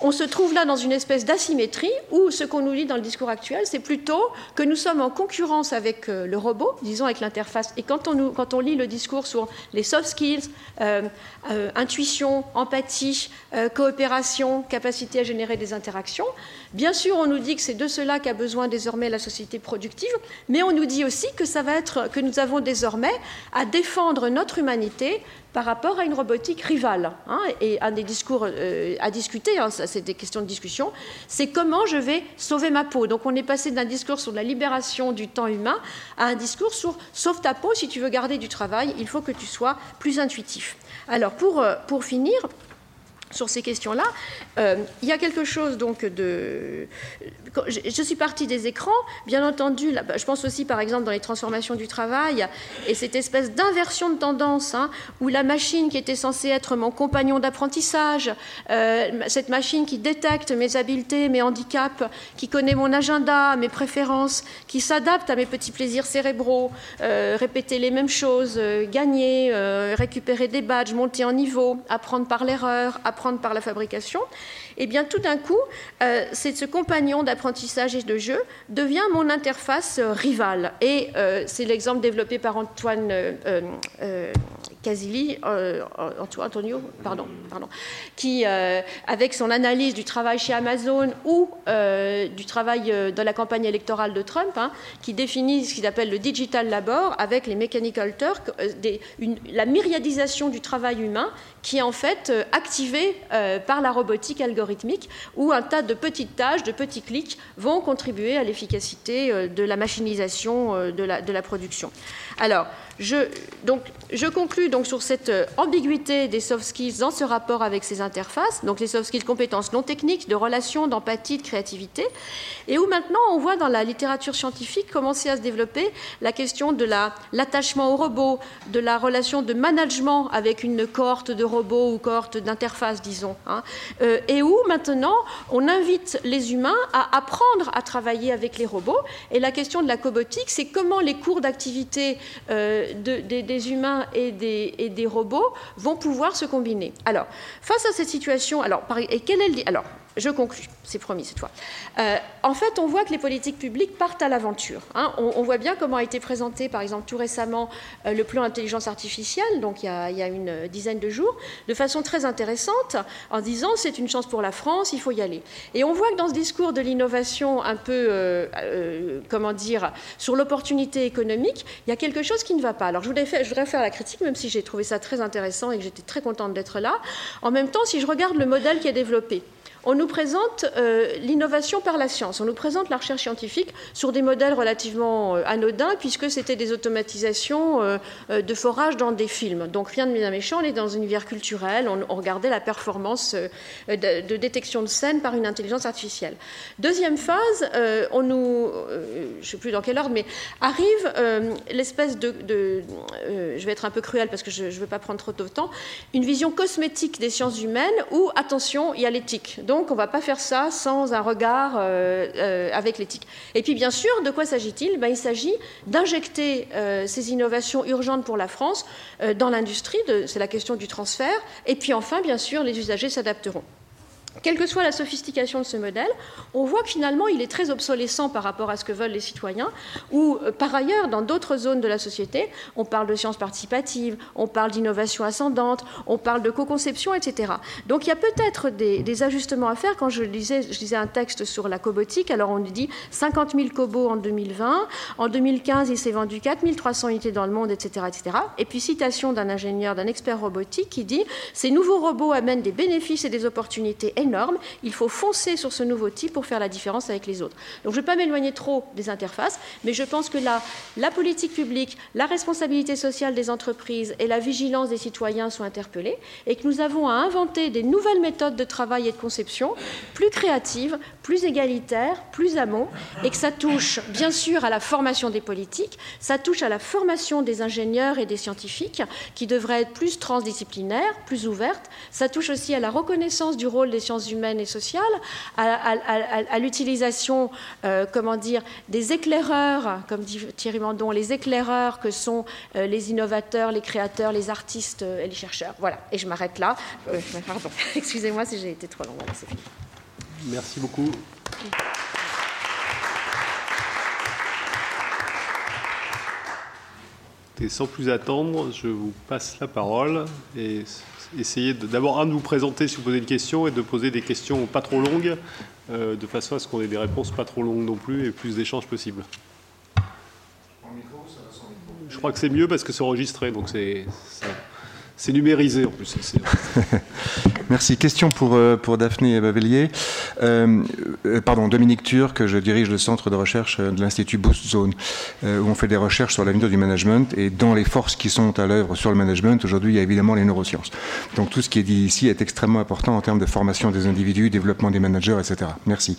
on se trouve là dans une espèce d'asymétrie, où ce qu'on nous dit dans le discours actuel, c'est plutôt que nous sommes en concurrence avec euh, le robot, disons avec l'interface. Et quand on, nous, quand on, lit le discours sur les soft skills, euh, euh, intuition, empathie, coopération, capacité à générer des interactions, bien sûr, on nous dit que c'est de cela qu'a besoin désormais la société productive, mais on nous dit aussi que ça va être que nous avons désormais à défendre notre humanité par rapport à une robotique rivale. Hein, et un des discours euh, à discuter, hein, c'est des questions de discussion, c'est comment je vais sauver ma peau. Donc on est passé d'un discours sur la libération du temps humain à un discours sur sauve ta peau, si tu veux garder du travail, il faut que tu sois plus intuitif. Alors pour, euh, pour finir, sur ces questions-là. Euh, il y a quelque chose donc de. Je suis partie des écrans, bien entendu. Bah, je pense aussi, par exemple, dans les transformations du travail et cette espèce d'inversion de tendance hein, où la machine qui était censée être mon compagnon d'apprentissage, euh, cette machine qui détecte mes habiletés, mes handicaps, qui connaît mon agenda, mes préférences, qui s'adapte à mes petits plaisirs cérébraux, euh, répéter les mêmes choses, gagner, récupérer des badges, monter en niveau, apprendre par l'erreur, apprendre par la fabrication, et eh bien tout d'un coup, euh, ce compagnon d'apprentissage et de jeu devient mon interface euh, rivale. Et euh, c'est l'exemple développé par Antoine Casilli, Antonio, pardon, pardon, qui, avec son analyse du travail chez Amazon ou du travail dans la campagne électorale de Trump, hein, qui définit ce qu'il appelle le digital labor avec les mechanical turk, la myriadisation du travail humain qui est en fait activée par la robotique algorithmique où un tas de petites tâches, de petits clics vont contribuer à l'efficacité euh, de la machinisation euh, de la production. Alors, je, donc, je conclus donc sur cette euh, ambiguïté des soft skills dans ce rapport avec ces interfaces, donc les soft skills compétences non techniques, de relation, d'empathie, de créativité, et où maintenant on voit dans la littérature scientifique commencer à se développer la question de l'attachement au robot, de la relation de management avec une cohorte de robots ou cohorte d'interfaces, disons, hein, euh, et où maintenant on invite les humains à apprendre à travailler avec les robots. Et la question de la cobotique, c'est comment les cours d'activité euh, des, humains et des, robots vont pouvoir se combiner. Alors, face à cette situation, alors, et quel est le, alors je conclus, c'est promis cette fois. Euh, en fait, on voit que les politiques publiques partent à l'aventure. Hein. On, voit bien comment a été présenté, par exemple, tout récemment, euh, le plan intelligence artificielle, donc il y, a, une dizaine de jours, de façon très intéressante, en disant c'est une chance pour la France, il faut y aller. Et on voit que dans ce discours de l'innovation un peu, euh, comment dire, sur l'opportunité économique, il y a quelque chose qui ne va pas. Alors je voudrais, faire, je voudrais faire la critique, même si j'ai trouvé ça très intéressant et que j'étais très contente d'être là. En même temps, si je regarde le modèle qui est développé, on nous présente euh, l'innovation par la science, on nous présente la recherche scientifique sur des modèles relativement euh, anodins, puisque c'était des automatisations euh, de forage dans des films. Donc rien de bien méchant, on est dans un univers culturel, on, regardait la performance de, détection de scène par une intelligence artificielle. Deuxième phase, on nous, je ne sais plus dans quel ordre, mais arrive l'espèce de, je vais être un peu cruel parce que je ne veux pas prendre trop de temps, une vision cosmétique des sciences humaines où, attention, il y a l'éthique. Donc on ne va pas faire ça sans un regard euh, euh, avec l'éthique. Et puis bien sûr, de quoi s'agit-il? Ben, Il s'agit d'injecter euh, ces innovations urgentes pour la France dans l'industrie, c'est la question du transfert, et puis enfin, bien sûr, les usagers s'adapteront. Quelle que soit la sophistication de ce modèle, on voit que finalement il est très obsolescent par rapport à ce que veulent les citoyens, ou euh, par ailleurs, dans d'autres zones de la société, on parle de sciences participatives, on parle d'innovation ascendante, on parle de co-conception, etc. Donc il y a peut-être des, ajustements à faire. Quand je lisais, un texte sur la cobotique, alors on dit 50 000 cobots en 2020, en 2015 il s'est vendu 4 300 unités dans le monde, etc. etc. Et puis citation d'un ingénieur, d'un expert robotique qui dit, ces nouveaux robots amènent des bénéfices et des opportunités Il faut foncer sur ce nouveau type pour faire la différence avec les autres. Donc je ne vais pas m'éloigner trop des interfaces, mais je pense que là, la politique publique, la responsabilité sociale des entreprises et la vigilance des citoyens sont interpellées et que nous avons à inventer des nouvelles méthodes de travail et de conception plus créatives, plus égalitaires, plus amont, et que ça touche bien sûr à la formation des politiques, ça touche à la formation des ingénieurs et des scientifiques qui devraient être plus transdisciplinaires, plus ouvertes, ça touche aussi à la reconnaissance du rôle des scientifiques humaines et sociales, à, l'utilisation, euh, comment dire, des éclaireurs, comme dit Thierry Mandon, les éclaireurs que sont euh, les innovateurs, les créateurs, les artistes et les chercheurs. Voilà, et je m'arrête là. pardon, excusez-moi si j'ai été trop longue. Merci beaucoup. Et sans plus attendre, je vous passe la parole et essayez d'abord de vous présenter si vous posez une question et de poser des questions pas trop longues, euh, de façon à ce qu'on ait des réponses pas trop longues non plus et plus d'échanges possibles. Je crois que c'est mieux parce que c'est enregistré, donc c'est numérisé en plus. Merci. Question pour, euh, pour Daphné Bavellier. Euh, euh, pardon, Dominique Turc, je dirige le centre de recherche de l'Institut Boost Zone, où on fait des recherches sur l'avenir du management. Et dans les forces qui sont à l'œuvre sur le management, aujourd'hui, il y a évidemment les neurosciences. Donc tout ce qui est dit ici est extrêmement important en termes de formation des individus, développement des managers, etc. Merci.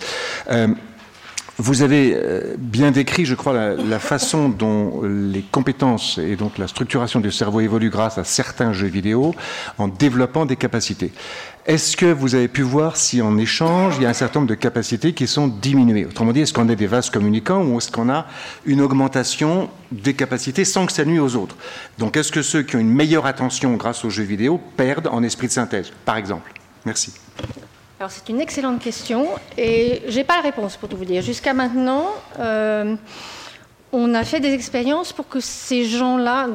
Vous avez euh, bien décrit, je crois, la, façon dont les compétences et donc la structuration du cerveau évoluent grâce à certains jeux vidéo en développant des capacités. Est-ce que vous avez pu voir si en échange, il y a un certain nombre de capacités qui sont diminuées? Autrement dit, est-ce qu'on a des vases communicants ou est-ce qu'on a une augmentation des capacités sans que ça nuise aux autres? Donc est-ce que ceux qui ont une meilleure attention grâce aux jeux vidéo perdent en esprit de synthèse, par exemple? Merci. Alors c'est une excellente question et j'ai pas la réponse pour tout vous dire. Jusqu'à maintenant, euh, on a fait des expériences pour que ces gens-là,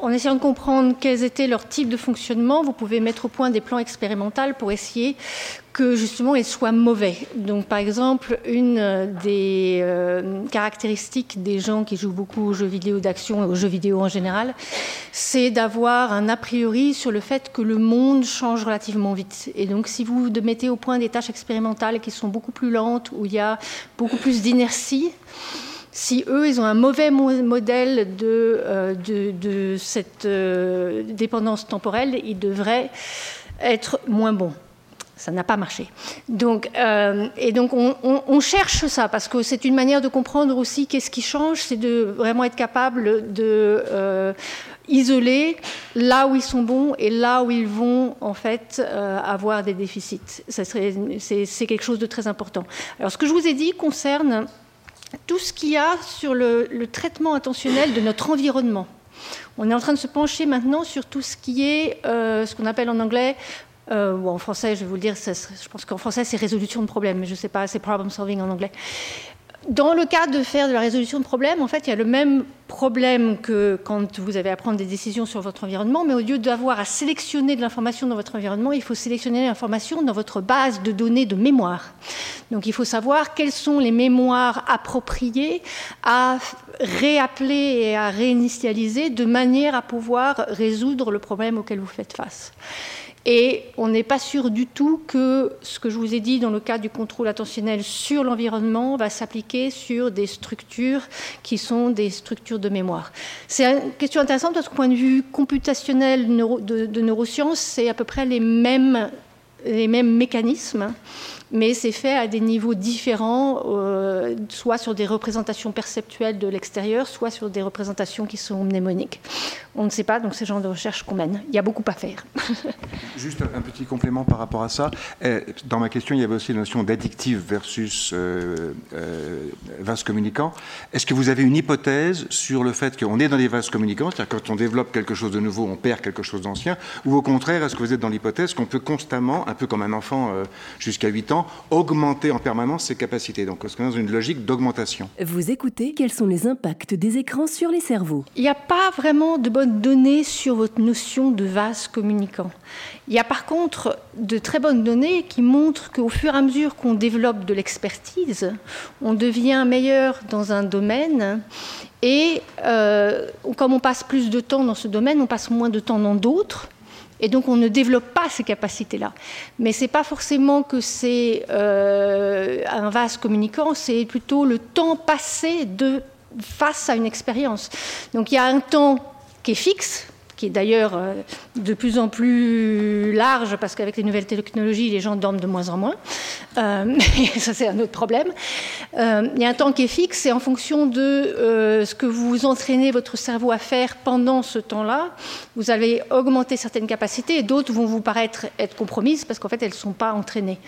en essayant de comprendre quels étaient leurs types de fonctionnement, vous pouvez mettre au point des plans expérimentaux pour essayer que justement ils soient mauvais. Donc par exemple, une des euh, caractéristiques des gens qui jouent beaucoup aux jeux vidéo d'action et aux jeux vidéo en général, c'est d'avoir un a priori sur le fait que le monde change relativement vite. Et donc si vous mettez au point des tâches expérimentales qui sont beaucoup plus lentes, où il y a beaucoup plus d'inertie, si eux, ils ont un mauvais modèle de, euh, cette euh, dépendance temporelle, ils devraient être moins bons. Ça n'a pas marché. Donc, euh, et donc, on, cherche ça parce que c'est une manière de comprendre aussi qu'est-ce qui change, c'est de vraiment être capable de isoler là où ils sont bons et là où ils vont en fait avoir des déficits. C'est quelque chose de très important. Alors, ce que je vous ai dit concerne tout ce qu'il y a sur le, traitement intentionnel de notre environnement. On est en train de se pencher maintenant sur tout ce qui est euh, ce qu'on appelle en anglais, euh, ou en français, je vais vous le dire, je pense qu'en français c'est résolution de problèmes, mais je ne sais pas, c'est problem solving en anglais. Dans le cas de faire de la résolution de problèmes, en fait, il y a le même problème que quand vous avez à prendre des décisions sur votre environnement, mais au lieu d'avoir à sélectionner de l'information dans votre environnement, il faut sélectionner l'information dans votre base de données de mémoire. Donc il faut savoir quelles sont les mémoires appropriées à réappeler et à réinitialiser de manière à pouvoir résoudre le problème auquel vous faites face. Et on n'est pas sûr du tout que ce que je vous ai dit dans le cadre du contrôle attentionnel sur l'environnement va s'appliquer sur des structures qui sont des structures de mémoire. C'est une question intéressante parce qu'au point de vue computationnel de, neurosciences, c'est à peu près les mêmes, les mêmes mécanismes mais c'est fait à des niveaux différents, euh, soit sur des représentations perceptuelles de l'extérieur, soit sur des représentations qui sont mnémoniques. On ne sait pas, donc c'est le genre de recherche qu'on mène. Il y a beaucoup à faire. Juste un petit complément par rapport à ça. Eh, dans ma question, il y avait aussi la notion d'addictive versus euh, euh, vase communicant. Est-ce que vous avez une hypothèse sur le fait qu'on est dans des vases communicants, c'est-à-dire quand on développe quelque chose de nouveau, on perd quelque chose d'ancien, ou au contraire, est-ce que vous êtes dans l'hypothèse qu'on peut constamment, un peu comme un enfant jusqu'à 8 ans, augmenter en permanence ses capacités? Donc, on est dans une logique d'augmentation. Vous écoutez, quels sont les impacts des écrans sur les cerveaux? Il n'y a pas vraiment de données sur votre notion de vase communicant. Il y a par contre de très bonnes données qui montrent qu'au fur et à mesure qu'on développe de l'expertise, on devient meilleur dans un domaine et euh, comme on passe plus de temps dans ce domaine, on passe moins de temps dans d'autres. Et donc on ne développe pas ces capacités-là. Mais ce n'est pas forcément que c'est euh, un vase communicant, c'est plutôt le temps passé de, face à une expérience. Donc il y a un temps qui est fixe, qui est d'ailleurs euh, de plus en plus large parce qu'avec les nouvelles technologies, les gens dorment de moins en moins. Euh, ça, c'est un autre problème. Euh, il y a un temps qui est fixe et en fonction de ce que vous entraînez votre cerveau à faire pendant ce temps-là, vous allez augmenter certaines capacités et d'autres vont vous paraître être compromises parce qu'en fait, elles ne sont pas entraînées.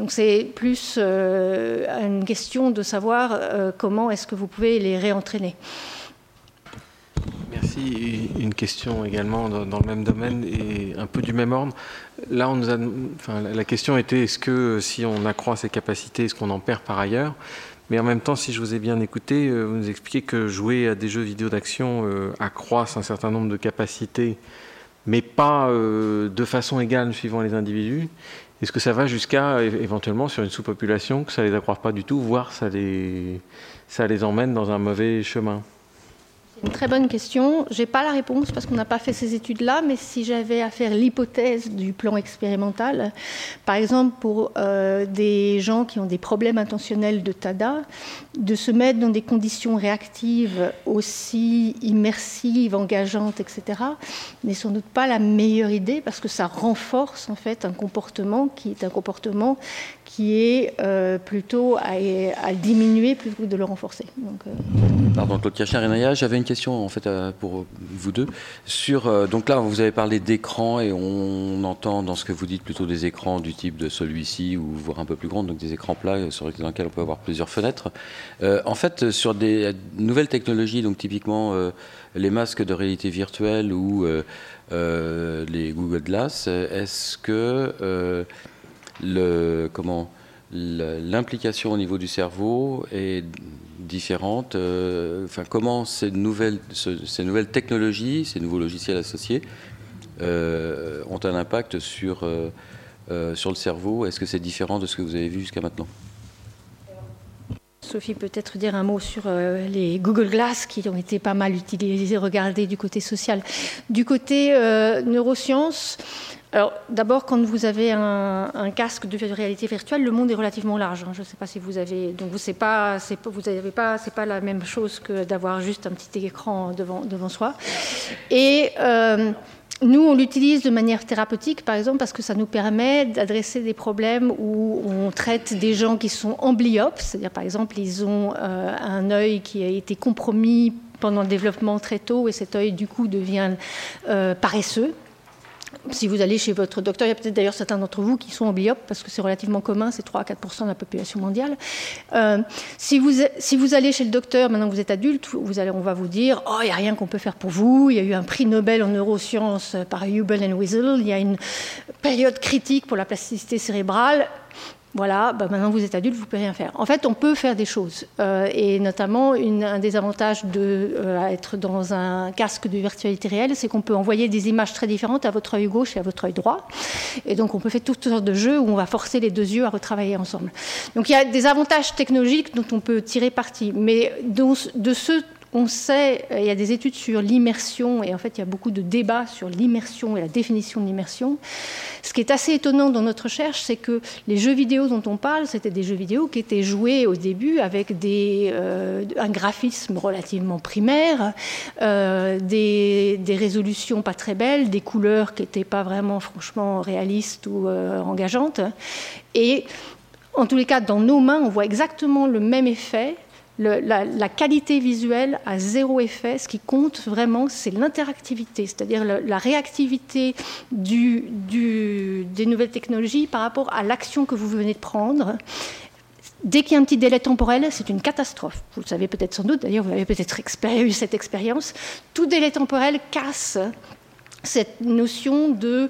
Donc, c'est plus une question de savoir comment est-ce que vous pouvez les réentraîner. Merci. Une question également dans, le même domaine et un peu du même ordre. Là, on nous a, la question était est-ce que si on accroît ses capacités, est-ce qu'on en perd par ailleurs? Mais en même temps, si je vous ai bien écouté, euh, vous nous expliquez que jouer à des jeux vidéo d'action euh, accroisse un certain nombre de capacités, mais pas euh, de façon égale suivant les individus. Est-ce que ça va jusqu'à éventuellement sur une sous-population que ça les accroît pas du tout, voire ça les, ça les emmène dans un mauvais chemin? Une très bonne question. Je n'ai pas la réponse parce qu'on n'a pas fait ces études-là, mais si j'avais à faire l'hypothèse du plan expérimental, par exemple pour euh, des gens qui ont des problèmes intentionnels de TADA, de se mettre dans des conditions réactives aussi immersives, engageantes, etc., n'est sans doute pas la meilleure idée parce que ça renforce en fait un comportement qui est un comportement qui est euh, plutôt à, diminuer plutôt que de le renforcer. Donc, euh, Pardon, Claude Cachin, j'avais une question en fait euh, pour vous deux. Sur, donc là, vous avez parlé d'écran et on entend dans ce que vous dites plutôt des écrans du type de celui-ci ou voire un peu plus grand, donc des écrans plats sur lesquels on peut avoir plusieurs fenêtres. En fait, sur des nouvelles technologies, donc typiquement les masques de réalité virtuelle ou les Google Glass, est-ce que l'implication au niveau du cerveau est différente. Euh, enfin, comment ces nouvelles, ces nouvelles technologies, ces nouveaux logiciels associés euh, ont un impact sur, euh, sur le cerveau? Est-ce que c'est différent de ce que vous avez vu jusqu'à maintenant? Sophie peut-être dire un mot sur les Google Glass qui ont été pas mal utilisés, regardés du côté social. Du côté neurosciences, alors, d'abord, quand vous avez un, casque de réalité virtuelle, le monde est relativement large. Hein. Je ne sais pas si vous avez. Donc, vous n'avez pas, vous c'est pas la même chose que d'avoir juste un petit écran devant, devant soi. Et. Euh, nous, on l'utilise de manière thérapeutique, par exemple, parce que ça nous permet d'adresser des problèmes où on traite des gens qui sont amblyopes, c'est-à-dire, par exemple, ils ont euh, un œil qui a été compromis pendant le développement très tôt et cet œil, du coup, devient euh, paresseux si vous allez chez votre docteur, il y a peut-être d'ailleurs certains d'entre vous qui sont amblyopes parce que c'est relativement commun, c'est 3 à 4% de la population mondiale. Euh, si, vous, si vous allez chez le docteur maintenant que vous êtes adulte, on va vous dire Oh, il n'y a rien qu'on peut faire pour vous. Il y a eu un prix Nobel en neurosciences par Hubel and Wiesel. Il y a une période critique pour la plasticité cérébrale voilà, bah, maintenant vous êtes adulte, vous ne pouvez rien faire. En fait, on peut faire des choses. Euh, et notamment, un des avantages d'être euh, dans un casque de virtualité réelle, c'est qu'on peut envoyer des images très différentes à votre œil gauche et à votre œil droit. Et donc, on peut faire toutes sortes de jeux où on va forcer les deux yeux à retravailler ensemble. Donc, il y a des avantages technologiques dont on peut tirer parti. Mais de ce on sait, euh, il y a des études sur l'immersion, et en fait, il y a beaucoup de débats sur l'immersion et la définition de l'immersion. Ce qui est assez étonnant dans notre recherche, c'est que les jeux vidéo dont on parle, c'était des jeux vidéo qui étaient joués au début avec euh, un graphisme relativement primaire, euh, des, résolutions pas très belles, des couleurs qui n'étaient pas vraiment franchement réalistes ou engageantes. Et en tous les cas, dans nos mains, on voit exactement le même effet la, qualité visuelle a zéro effet. Ce qui compte vraiment, c'est l'interactivité, c'est-à-dire la réactivité des nouvelles technologies par rapport à l'action que vous venez de prendre. Dès qu'il y a un petit délai temporel, c'est une catastrophe. Vous le savez peut-être sans doute, d'ailleurs, vous avez peut-être eu cette expérience. Tout délai temporel casse cette notion de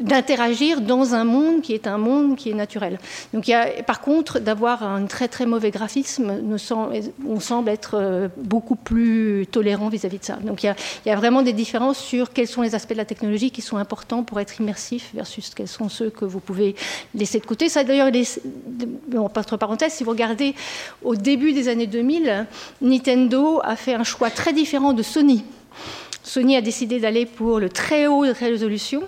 d'interagir dans un monde qui est un monde qui est naturel. Donc il y a, par contre, d'avoir un très très mauvais graphisme, on semble être euh, beaucoup plus tolérant vis-à-vis de ça. Donc il y, a, vraiment des différences sur quels sont les aspects de la technologie qui sont importants pour être immersif versus quels sont ceux que vous pouvez laisser de côté. Ça d'ailleurs, entre parenthèses, si vous regardez au début des années 2000, Nintendo a fait un choix très différent de Sony. Sony a décidé d'aller pour le très haut de résolution,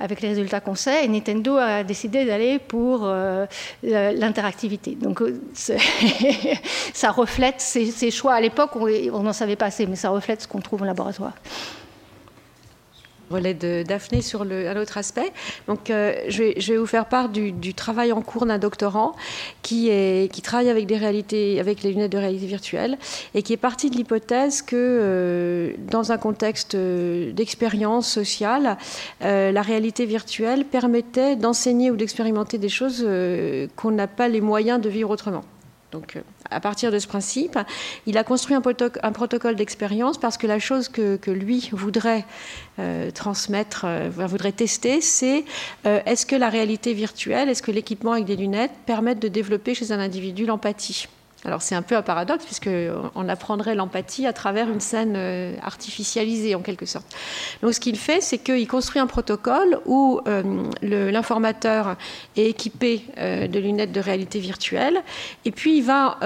avec les résultats qu'on sait, Nintendo a décidé d'aller pour euh, l'interactivité. Donc euh, ça reflète ces, choix. À l'époque, on n'en savait pas assez, mais ça reflète ce qu'on trouve au laboratoire. Relais de Daphné sur un autre aspect. Donc, euh, je, vais, vous faire part du, travail en cours d'un doctorant qui, travaille avec, des réalités, avec les lunettes de réalité virtuelle et qui est parti de l'hypothèse que euh, dans un contexte euh, d'expérience sociale, la réalité virtuelle permettait d'enseigner ou d'expérimenter des choses qu'on n'a pas les moyens de vivre autrement. Donc, euh, à partir de ce principe, il a construit un, protocole d'expérience parce que la chose que, lui voudrait euh, transmettre, euh, voudrait tester, c'est est-ce que la réalité virtuelle, est-ce que l'équipement avec des lunettes permettent de développer chez un individu l'empathie? Alors c'est un peu un paradoxe puisqu'on apprendrait l'empathie à travers une scène euh, artificialisée en quelque sorte. Donc ce qu'il fait, c'est qu'il construit un protocole où euh, l'informateur est équipé euh, de lunettes de réalité virtuelle et puis il va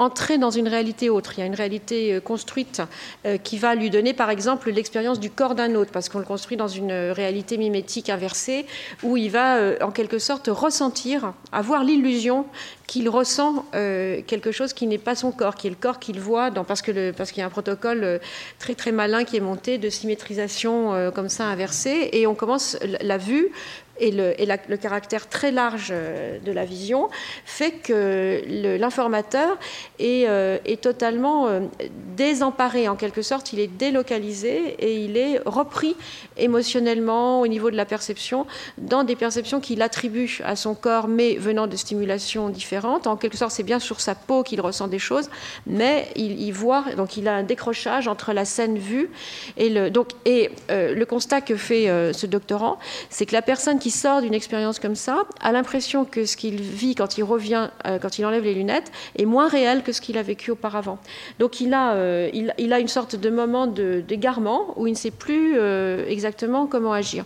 entrer dans une réalité autre. Il y a une réalité euh, construite euh, qui va lui donner par exemple l'expérience du corps d'un autre parce qu'on le construit dans une réalité mimétique inversée où il va euh, en quelque sorte ressentir, avoir l'illusion qu'il ressent euh, quelque chose qui n'est pas son corps, qui est le corps qu'il voit, dans, parce qu'il y a un protocole euh, très très malin qui est monté de symétrisation euh, comme ça inversée, et on commence la vue et, le, caractère très large de la vision fait que l'informateur est, euh, totalement euh, désemparé en quelque sorte, il est délocalisé et il est repris émotionnellement au niveau de la perception dans des perceptions qu'il attribue à son corps mais venant de stimulations différentes. En quelque sorte, c'est bien sur sa peau qu'il ressent des choses, mais il, il, voit, donc il a un décrochage entre la scène vue et le, donc, et, euh, le constat que fait euh, ce doctorant, c'est que la personne qui sort d'une expérience comme ça a l'impression que ce qu'il vit quand il revient, euh, quand il enlève les lunettes, est moins réel que ce qu'il a vécu auparavant. Donc il a, euh, il, a une sorte de moment d'égarement où il ne sait plus euh, exactement comment agir.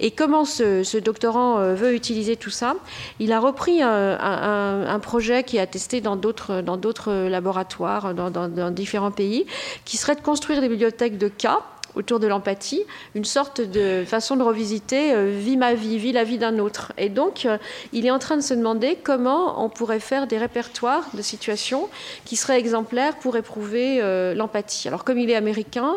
Et comment ce, doctorant veut utiliser tout ça? Il a repris un, projet qui a testé dans d'autres laboratoires, dans, dans différents pays, qui serait de construire des bibliothèques de cas autour de l'empathie, une sorte de façon de revisiter euh, vie ma vie, vie la vie d'un autre. Et donc, euh, il est en train de se demander comment on pourrait faire des répertoires de situations qui seraient exemplaires pour éprouver euh, l'empathie. Alors, comme il est américain,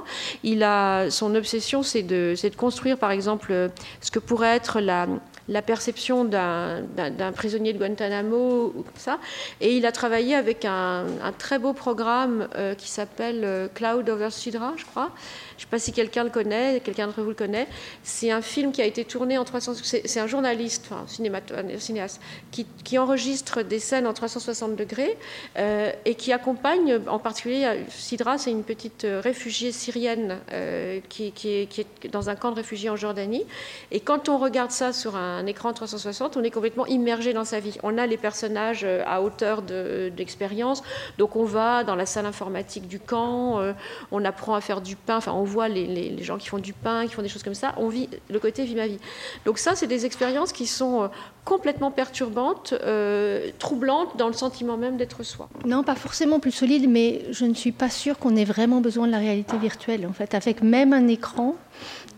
son obsession, c'est de, construire, par exemple, ce que pourrait être la perception d'un prisonnier de Guantanamo ou comme ça. Et il a travaillé avec un, un très beau programme euh, qui s'appelle euh, Cloud over Sidra, je crois, je ne sais pas si quelqu'un le connaît, quelqu'un d'entre vous le connaît. C'est un film qui a été tourné en 300. C'est un journaliste, enfin, un cinéaste, qui, enregistre des scènes en 360 degrés euh, et qui accompagne, en particulier, Sidra, c'est une petite réfugiée syrienne euh, qui, est, dans un camp de réfugiés en Jordanie. Et quand on regarde ça sur un écran 360, on est complètement immergé dans sa vie. On a les personnages euh, à hauteur d'expérience. De, donc on va dans la salle informatique du camp, euh, on apprend à faire du pain. Enfin, on voit les, les, les, gens qui font du pain, qui font des choses comme ça, on vit le côté vie ma vie. Donc ça, c'est des expériences qui sont euh, complètement perturbantes, euh, troublantes dans le sentiment même d'être soi. Non, pas forcément plus solide, mais je ne suis pas sûre qu'on ait vraiment besoin de la réalité virtuelle. En fait, avec même un écran,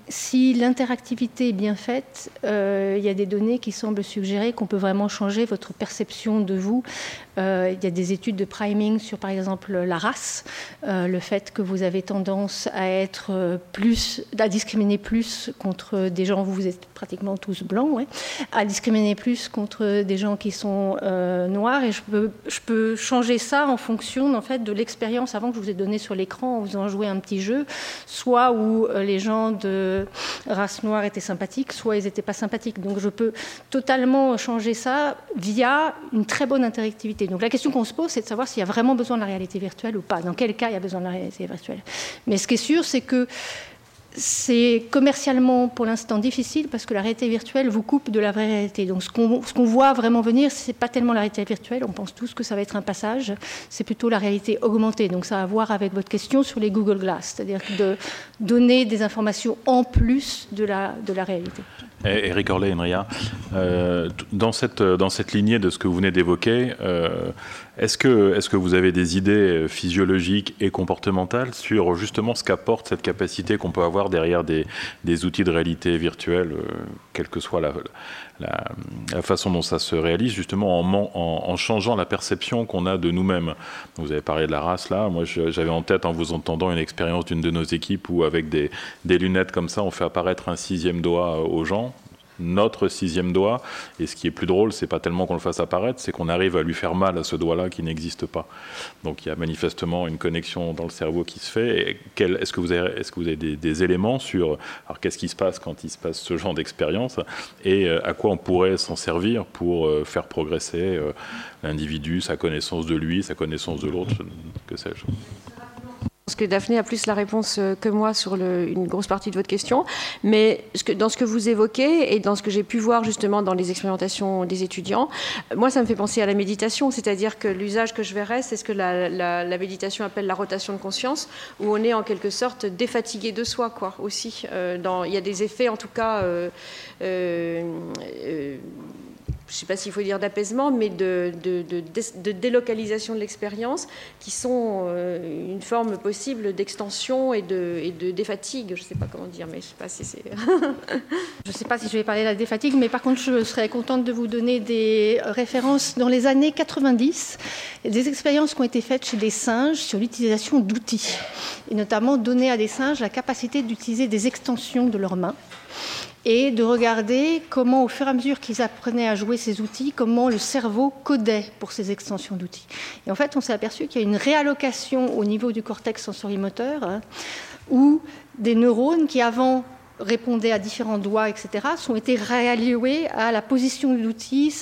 si l'interactivité est bien faite, euh, il y a des données qui semblent suggérer qu'on peut vraiment changer votre perception de vous. Euh, il y a des études de priming sur, par exemple, la race, euh, le fait que vous avez tendance à être plus, à discriminer plus contre des gens, vous êtes pratiquement tous blancs, à discriminer plus contre des gens qui sont euh, noirs. Et je peux, changer ça en fonction, en fait, de l'expérience avant que je vous ai donnée sur l'écran en en jouer un petit jeu, soit où les gens de race noire étaient sympathiques, soit ils n'étaient pas sympathiques. Donc je peux totalement changer ça via une très bonne interactivité. Donc la question qu'on se pose, c'est de savoir s'il y a vraiment besoin de la réalité virtuelle ou pas. Dans quel cas il y a besoin de la réalité virtuelle. Mais ce qui est sûr, c'est que c'est commercialement pour l'instant difficile parce que la réalité virtuelle vous coupe de la vraie réalité. Donc ce qu'on qu voit vraiment venir, c'est pas tellement la réalité virtuelle, on pense tous que ça va être un passage, c'est plutôt la réalité augmentée. Donc ça a à voir avec votre question sur les Google Glass, c'est-à-dire de donner des informations en plus de la, de la réalité. Eric Orley, Enria, euh, dans, cette, dans cette lignée de ce que vous venez d'évoquer, euh, Est-ce que, est que vous avez des idées physiologiques et comportementales sur justement ce qu'apporte cette capacité qu'on peut avoir derrière des, des, outils de réalité virtuelle, quelle que soit la, la, façon dont ça se réalise, justement en, changeant la perception qu'on a de nous-mêmes. Vous avez parlé de la race là, moi j'avais en tête en vous entendant une expérience d'une de nos équipes où avec des, des lunettes comme ça, on fait apparaître un sixième doigt aux gens, notre sixième doigt. Et ce qui est plus drôle, c'est pas tellement qu'on le fasse apparaître, c'est qu'on arrive à lui faire mal à ce doigt-là qui n'existe pas. Donc il y a manifestement une connexion dans le cerveau qui se fait. Est-ce que vous avez, est -ce que vous avez des, éléments sur alors qu'est-ce qui se passe quand il se passe ce genre d'expérience et euh, à quoi on pourrait s'en servir pour euh, faire progresser euh, l'individu, sa connaissance de lui, sa connaissance de l'autre, que sais-je pense que Daphné a plus la réponse euh, que moi sur une grosse partie de votre question. Mais dans ce que vous évoquez et dans ce que j'ai pu voir justement dans les expérimentations des étudiants, moi, ça me fait penser à la méditation. C'est-à-dire que l'usage que je verrais, c'est ce que la, méditation appelle la rotation de conscience, où on est en quelque sorte défatigué de soi, quoi, aussi. Euh, il y a des effets, en tout cas, euh, je ne sais pas s'il faut dire d'apaisement, mais de, délocalisation de l'expérience, qui sont euh, une forme possible d'extension et de, et de défatigue. Je ne sais pas comment dire, mais je ne sais pas si c'est... je ne sais pas si je vais parler de la défatigue, mais par contre, je serais contente de vous donner des références dans les années 90, des expériences qui ont été faites chez des singes sur l'utilisation d'outils, et notamment donner à des singes la capacité d'utiliser des extensions de leurs mains et de regarder comment, au fur et à mesure qu'ils apprenaient à jouer ces outils, comment le cerveau codait pour ces extensions d'outils. Et en fait, on s'est aperçu qu'il y a une réallocation au niveau du cortex sensorimoteur, hein, où des neurones qui avant répondaient à différents doigts, etc., sont été réalloués à la position de l'outil,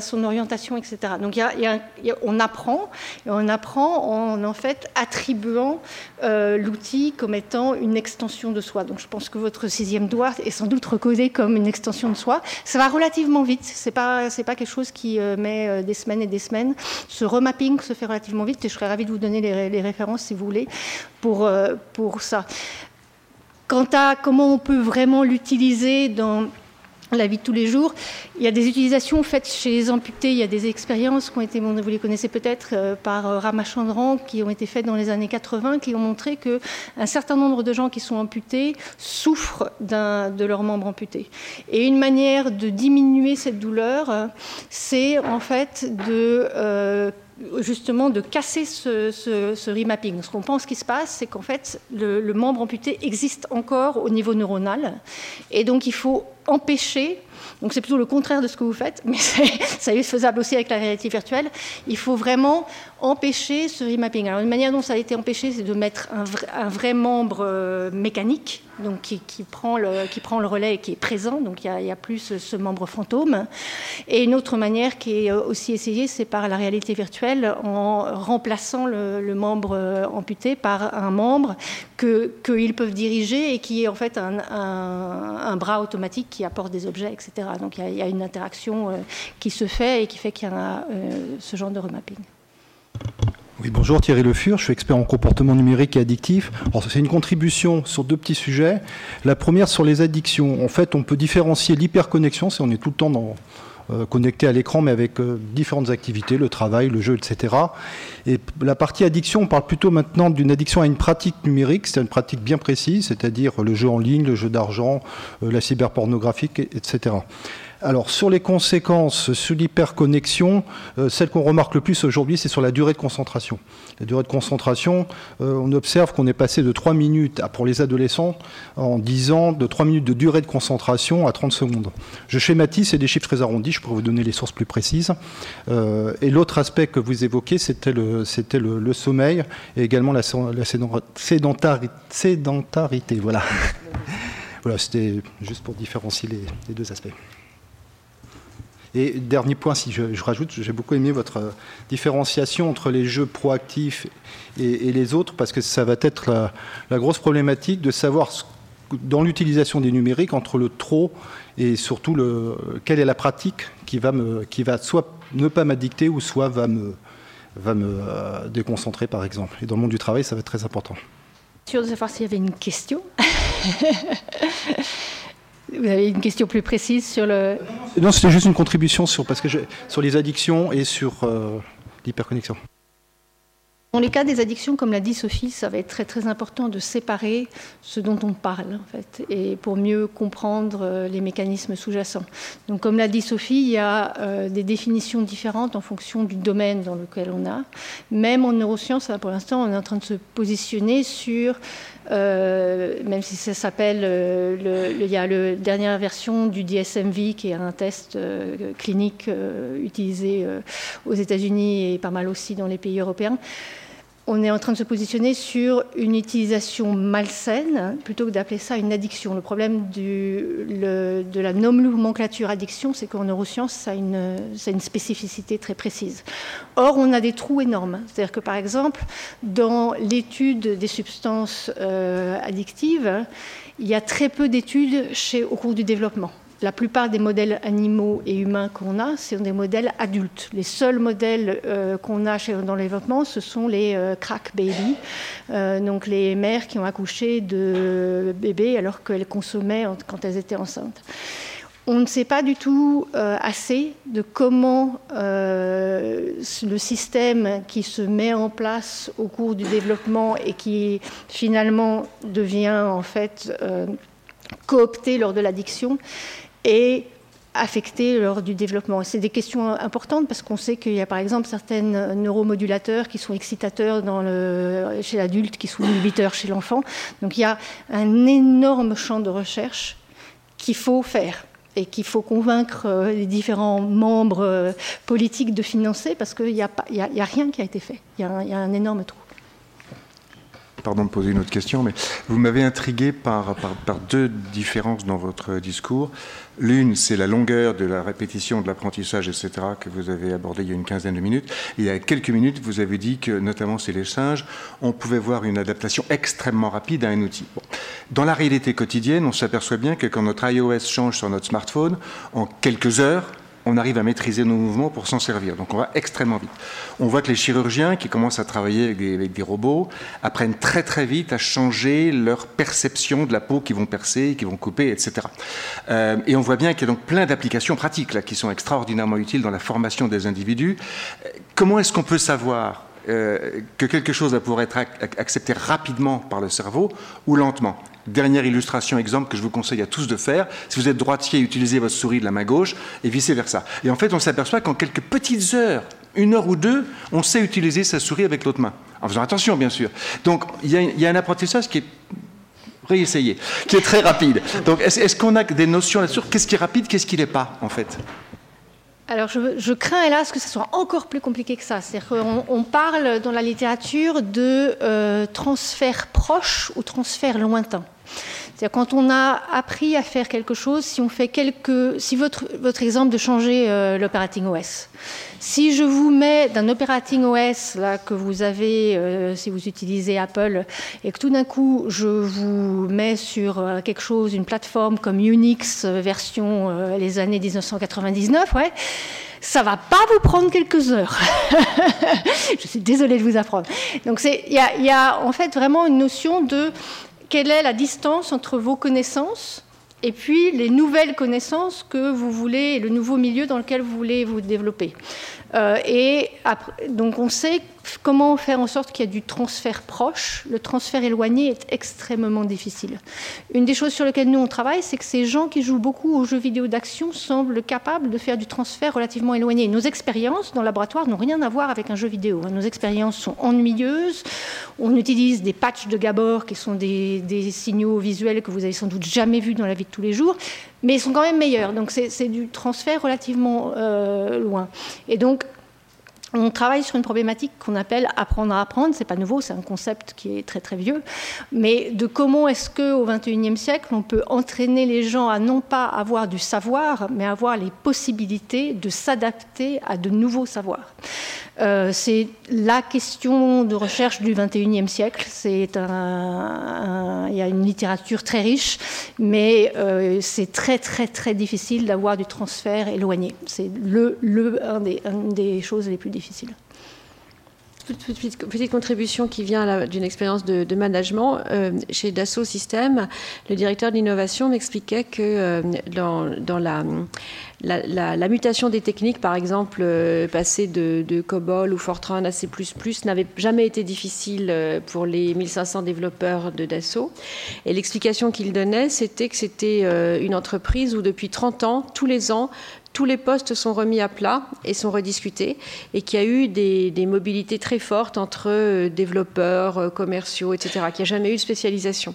son orientation, etc. Donc il y a, on apprend, et on apprend en en fait attribuant euh, l'outil comme étant une extension de soi. Donc je pense que votre sixième doigt est sans doute recodé comme une extension de soi. Ça va relativement vite, c'est pas c'est pas quelque chose qui euh, met euh, des semaines et des semaines. Ce remapping se fait relativement vite, et je serais ravie de vous donner les, les références si vous voulez pour pour ça. Quant à comment on peut vraiment l'utiliser dans la vie de tous les jours. Il y a des utilisations faites chez les amputés, il y a des expériences qui ont été, vous les connaissez peut-être, euh, par euh, Ramachandran, qui ont été faites dans les années 80, qui ont montré qu'un certain nombre de gens qui sont amputés souffrent de leurs membres amputés. Et une manière de diminuer cette douleur, euh, c'est en fait de justement de casser ce, remapping. Ce qu'on pense qui se passe, c'est qu'en fait, le, membre amputé existe encore au niveau neuronal. Et donc, il faut empêcher donc c'est plutôt le contraire de ce que vous faites, mais ça est faisable aussi avec la réalité virtuelle. Il faut vraiment empêcher ce remapping. Alors une manière dont ça a été empêché, c'est de mettre un vrai, membre euh, mécanique, donc qui, prend le, relais et qui est présent, donc il n'y a, plus ce membre fantôme. Et une autre manière qui est euh, aussi essayée, c'est par la réalité virtuelle, en remplaçant le, membre euh, amputé par un membre qu'ils peuvent diriger et qui est en fait un, bras automatique qui apporte des objets, etc. Donc il y, a une interaction qui se fait et qui fait qu'il y a ce genre de remapping. Oui, bonjour Thierry Le Fur, je suis expert en comportement numérique et addictif. C'est une contribution sur deux petits sujets. La première sur les addictions. En fait, on peut différencier l'hyperconnexion, si on est tout le temps euh, connecté à l'écran, mais avec euh, différentes activités, le travail, le jeu, etc. Et la partie addiction, on parle plutôt maintenant d'une addiction à une pratique numérique, c'est une pratique bien précise, c'est-à-dire le jeu en ligne, le jeu d'argent, euh, la cyberpornographie, etc. Alors sur les conséquences, sur l'hyperconnexion, euh, celle qu'on remarque le plus aujourd'hui, c'est sur la durée de concentration. La durée de concentration, euh, on observe qu'on est passé de 3 minutes pour les adolescents en 10 ans, de 3 minutes de durée de concentration à 30 secondes. Je schématise, c'est des chiffres très arrondis, je pourrais vous donner les sources plus précises. Euh, et l'autre aspect que vous évoquez, c'était le, le, sommeil et également la, sédentarité. Voilà. voilà, c'était juste pour différencier les deux aspects. Et dernier point, si je, rajoute, j'ai beaucoup aimé votre euh, différenciation entre les jeux proactifs et, les autres, parce que ça va être la, grosse problématique de savoir dans l'utilisation des numériques entre le trop et surtout le, quelle est la pratique qui va, me, qui va soit ne pas m'addicter ou soit va me, va me euh, déconcentrer, par exemple. Et dans le monde du travail, ça va être très important. Sûr de savoir s'il y avait une question Vous avez une question plus précise sur le... Non, c'était juste une contribution sur, parce que sur les addictions et sur, euh, l'hyperconnexion. Dans les cas des addictions, comme l'a dit Sophie, ça va être très très important de séparer ce dont on parle, en fait, et pour mieux comprendre euh, les mécanismes sous-jacents. Donc, comme l'a dit Sophie, il y a euh, des définitions différentes en fonction du domaine dans lequel on a. Même en neurosciences, pour l'instant, on est en train de se positionner sur euh, même si ça s'appelle, il y a la dernière version du DSMV qui est un test clinique utilisé aux États-Unis et pas mal aussi dans les pays européens on est en train de se positionner sur une utilisation malsaine plutôt que d'appeler ça une addiction. Le problème de la nomenclature addiction, c'est qu'en neurosciences, ça a, une, spécificité très précise. Or, on a des trous énormes. C'est-à-dire que, par exemple, dans l'étude des substances euh, addictives, il y a très peu d'études au cours du développement la plupart des modèles animaux et humains qu'on a, sont des modèles adultes. Les seuls modèles euh, qu'on a dans le développement, ce sont les euh, crack babies, euh, donc les mères qui ont accouché de bébés alors qu'elles consommaient quand elles étaient enceintes. On ne sait pas du tout assez de comment le système qui se met en place au cours du développement et qui finalement devient en fait coopté lors de l'addiction et affectés lors du développement. C'est des questions importantes parce qu'on sait qu'il y a par exemple certains neuromodulateurs qui sont excitateurs chez l'adulte, qui sont inhibiteurs chez l'enfant. Donc il y a un énorme champ de recherche qu'il faut faire et qu'il faut convaincre euh, les différents membres euh, politiques de financer parce qu'il n'y a, a, rien qui a été fait. Il y, a un énorme trou pardon de poser une autre question, mais vous m'avez intrigué par, par, deux différences dans votre discours. L'une, c'est la longueur de la répétition, de l'apprentissage, etc., que vous avez abordé il y a une quinzaine de minutes. il y a quelques minutes, vous avez dit que, notamment chez les singes, on pouvait voir une adaptation extrêmement rapide à un outil. Dans la réalité quotidienne, on s'aperçoit bien que quand notre iOS change sur notre smartphone, en quelques heures, on arrive à maîtriser nos mouvements pour s'en servir. Donc on va extrêmement vite. On voit que les chirurgiens qui commencent à travailler avec des, robots apprennent très très vite à changer leur perception de la peau qu'ils vont percer, qu'ils vont couper, etc. Euh, et on voit bien qu'il y a donc plein d'applications pratiques là, qui sont extraordinairement utiles dans la formation des individus. Comment est-ce qu'on peut savoir euh, que quelque chose va pouvoir être accepté rapidement par le cerveau ou lentement? Dernière illustration, exemple que je vous conseille à tous de faire. Si vous êtes droitier, utilisez votre souris de la main gauche et vice-versa. Et en fait, on s'aperçoit qu'en quelques petites heures, une heure ou deux, on sait utiliser sa souris avec l'autre main. En faisant attention, bien sûr. Donc, il y, a un apprentissage qui est réessayé, qui est très rapide. Donc, est-ce qu'on a des notions là-dessus? Qu'est-ce qui est rapide, qu'est-ce qui n'est pas, en fait? Alors, je, crains, hélas, que ce soit encore plus compliqué que ça. C'est-à-dire qu'on on parle dans la littérature de euh, transfert proche ou transfert lointain. C'est-à-dire quand on a appris à faire quelque chose, si on fait quelques, si votre, votre exemple de changer euh, l'operating OS, si je vous mets d'un operating OS là que vous avez, euh, si vous utilisez Apple, et que tout d'un coup je vous mets sur euh, quelque chose, une plateforme comme Unix version les années 1999, ouais ça va pas vous prendre quelques heures. je suis désolée de vous apprendre. Donc il y, y a, en fait vraiment une notion de quelle est la distance entre vos connaissances et puis les nouvelles connaissances que vous voulez, le nouveau milieu dans lequel vous voulez vous développer. Euh, et donc on sait comment faire en sorte qu'il y ait du transfert proche? Le transfert éloigné est extrêmement difficile. Une des choses sur lesquelles nous on travaille, c'est que ces gens qui jouent beaucoup aux jeux vidéo d'action semblent capables de faire du transfert relativement éloigné. Nos expériences dans le laboratoire n'ont rien à voir avec un jeu vidéo. Nos expériences sont ennuyeuses. On utilise des patchs de Gabor qui sont des, signaux visuels que vous avez sans doute jamais vus dans la vie de tous les jours mais ils sont quand même meilleurs. Donc c'est du transfert relativement euh, loin. Et donc on travaille sur une problématique qu'on appelle apprendre à apprendre. C'est pas nouveau, c'est un concept qui est très très vieux. Mais de comment est-ce que au XXIe siècle on peut entraîner les gens à non pas avoir du savoir, mais avoir les possibilités de s'adapter à de nouveaux savoirs? Euh, c'est la question de recherche du XXIe siècle. C'est il y a une littérature très riche, mais euh, c'est très très très difficile d'avoir du transfert éloigné. C'est le, le un des, une des choses les plus difficiles. Petite, contribution qui vient d'une expérience de, management. Euh, chez Dassault Systèmes, le directeur de l'innovation m'expliquait que euh, dans, la, mutation des techniques, par exemple, euh, passer de, COBOL ou Fortran à C++ n'avait jamais été difficile pour les 1500 développeurs de Dassault. Et l'explication qu'il donnait, c'était que c'était une entreprise où depuis 30 ans, tous les ans, tous les postes sont remis à plat et sont rediscutés, et qu'il y a eu des, mobilités très fortes entre euh, développeurs, euh, commerciaux, etc., qu'il n'y a jamais eu de spécialisation.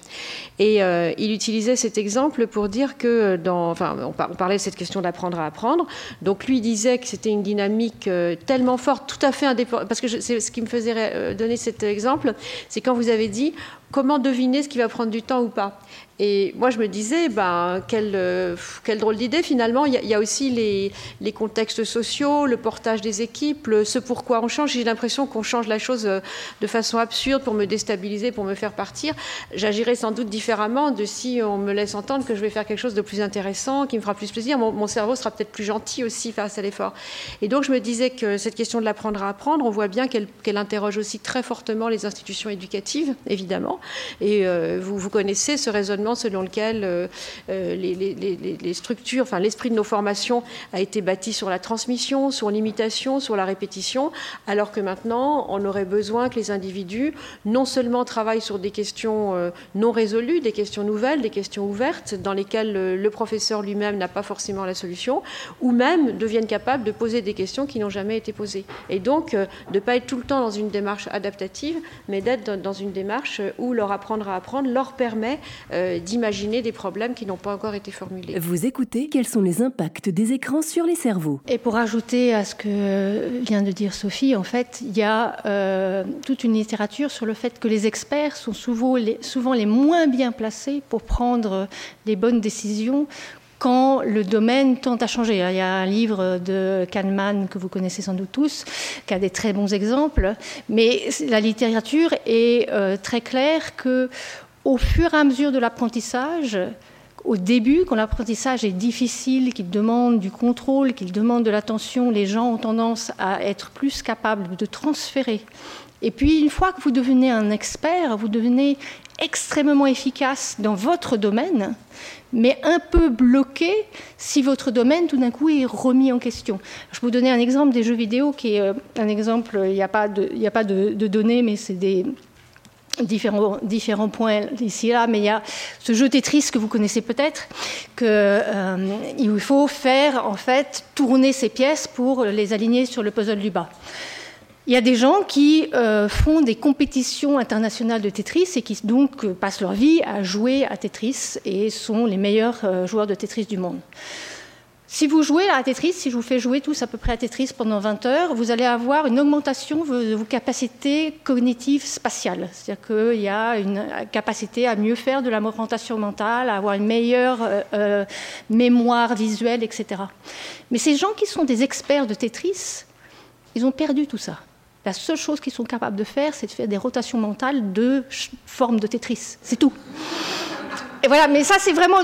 Et euh, il utilisait cet exemple pour dire que, dans, enfin, on, parlait de cette question d'apprendre à apprendre, donc lui disait que c'était une dynamique tellement forte, tout à fait indépendante, parce que c'est ce qui me faisait donner cet exemple, c'est quand vous avez dit comment deviner ce qui va prendre du temps ou pas. Et moi, je me disais, ben, quelle, euh, quelle drôle d'idée finalement. Il y, a, aussi les, les, contextes sociaux, le portage des équipes, ce pourquoi on change. J'ai l'impression qu'on change la chose euh, de façon absurde pour me déstabiliser, pour me faire partir. J'agirais sans doute différemment de si on me laisse entendre que je vais faire quelque chose de plus intéressant, qui me fera plus plaisir. Mon, cerveau sera peut-être plus gentil aussi face à l'effort. Et donc, je me disais que cette question de l'apprendre à apprendre, on voit bien qu'elle interroge aussi très fortement les institutions éducatives, évidemment. Et euh, vous, connaissez ce raisonnement selon lequel euh, euh, les, structures, enfin l'esprit de nos formations a été bâti sur la transmission, sur l'imitation, sur la répétition, alors que maintenant on aurait besoin que les individus non seulement travaillent sur des questions non résolues, des questions nouvelles, des questions ouvertes, dans lesquelles le, professeur lui-même n'a pas forcément la solution, ou même deviennent capables de poser des questions qui n'ont jamais été posées. Et donc de ne pas être tout le temps dans une démarche adaptative, mais d'être dans une démarche où leur apprendre à apprendre leur permet d'imaginer des problèmes qui n'ont pas encore été formulés. Vous écoutez, quels sont les impacts des écrans sur les cerveaux? Et pour ajouter à ce que vient de dire Sophie, en fait, il y a euh, toute une littérature sur le fait que les experts sont souvent les, souvent les moins bien placés pour prendre les bonnes décisions quand le domaine tente à changer. Il y a un livre de Kahneman que vous connaissez sans doute tous, qui a des très bons exemples, mais la littérature est euh, très claire que au fur et à mesure de l'apprentissage, au début, quand l'apprentissage est difficile, qu'il demande du contrôle, qu'il demande de l'attention, les gens ont tendance à être plus capables de transférer. Et puis, une fois que vous devenez un expert, vous devenez extrêmement efficace dans votre domaine, mais un peu bloqué si votre domaine tout d'un coup est remis en question. Je vous donner un exemple des jeux vidéo qui est euh, un exemple, il n'y a pas, de, données, mais c'est des, différents, différents points ici et là, mais il y a ce jeu Tetris que vous connaissez peut-être, qu'il euh, faut faire en fait tourner ces pièces pour les aligner sur le puzzle du bas. Il y a des gens qui euh, font des compétitions internationales de Tetris et qui donc passent leur vie à jouer à Tetris et sont les meilleurs euh, joueurs de Tetris du monde. Si vous jouez à Tetris, si je vous fais jouer tous à peu près à Tetris pendant 20 heures, vous allez avoir une augmentation de vos capacités cognitives spatiales. C'est-à-dire qu'il y a une capacité à mieux faire de la mentale, à avoir une meilleure euh, euh, mémoire visuelle, etc. Mais ces gens qui sont des experts de Tetris, ils ont perdu tout ça. La seule chose qu'ils sont capables de faire, c'est de faire des rotations mentales de forme de Tetris. C'est tout. Et voilà, mais ça, c'est vraiment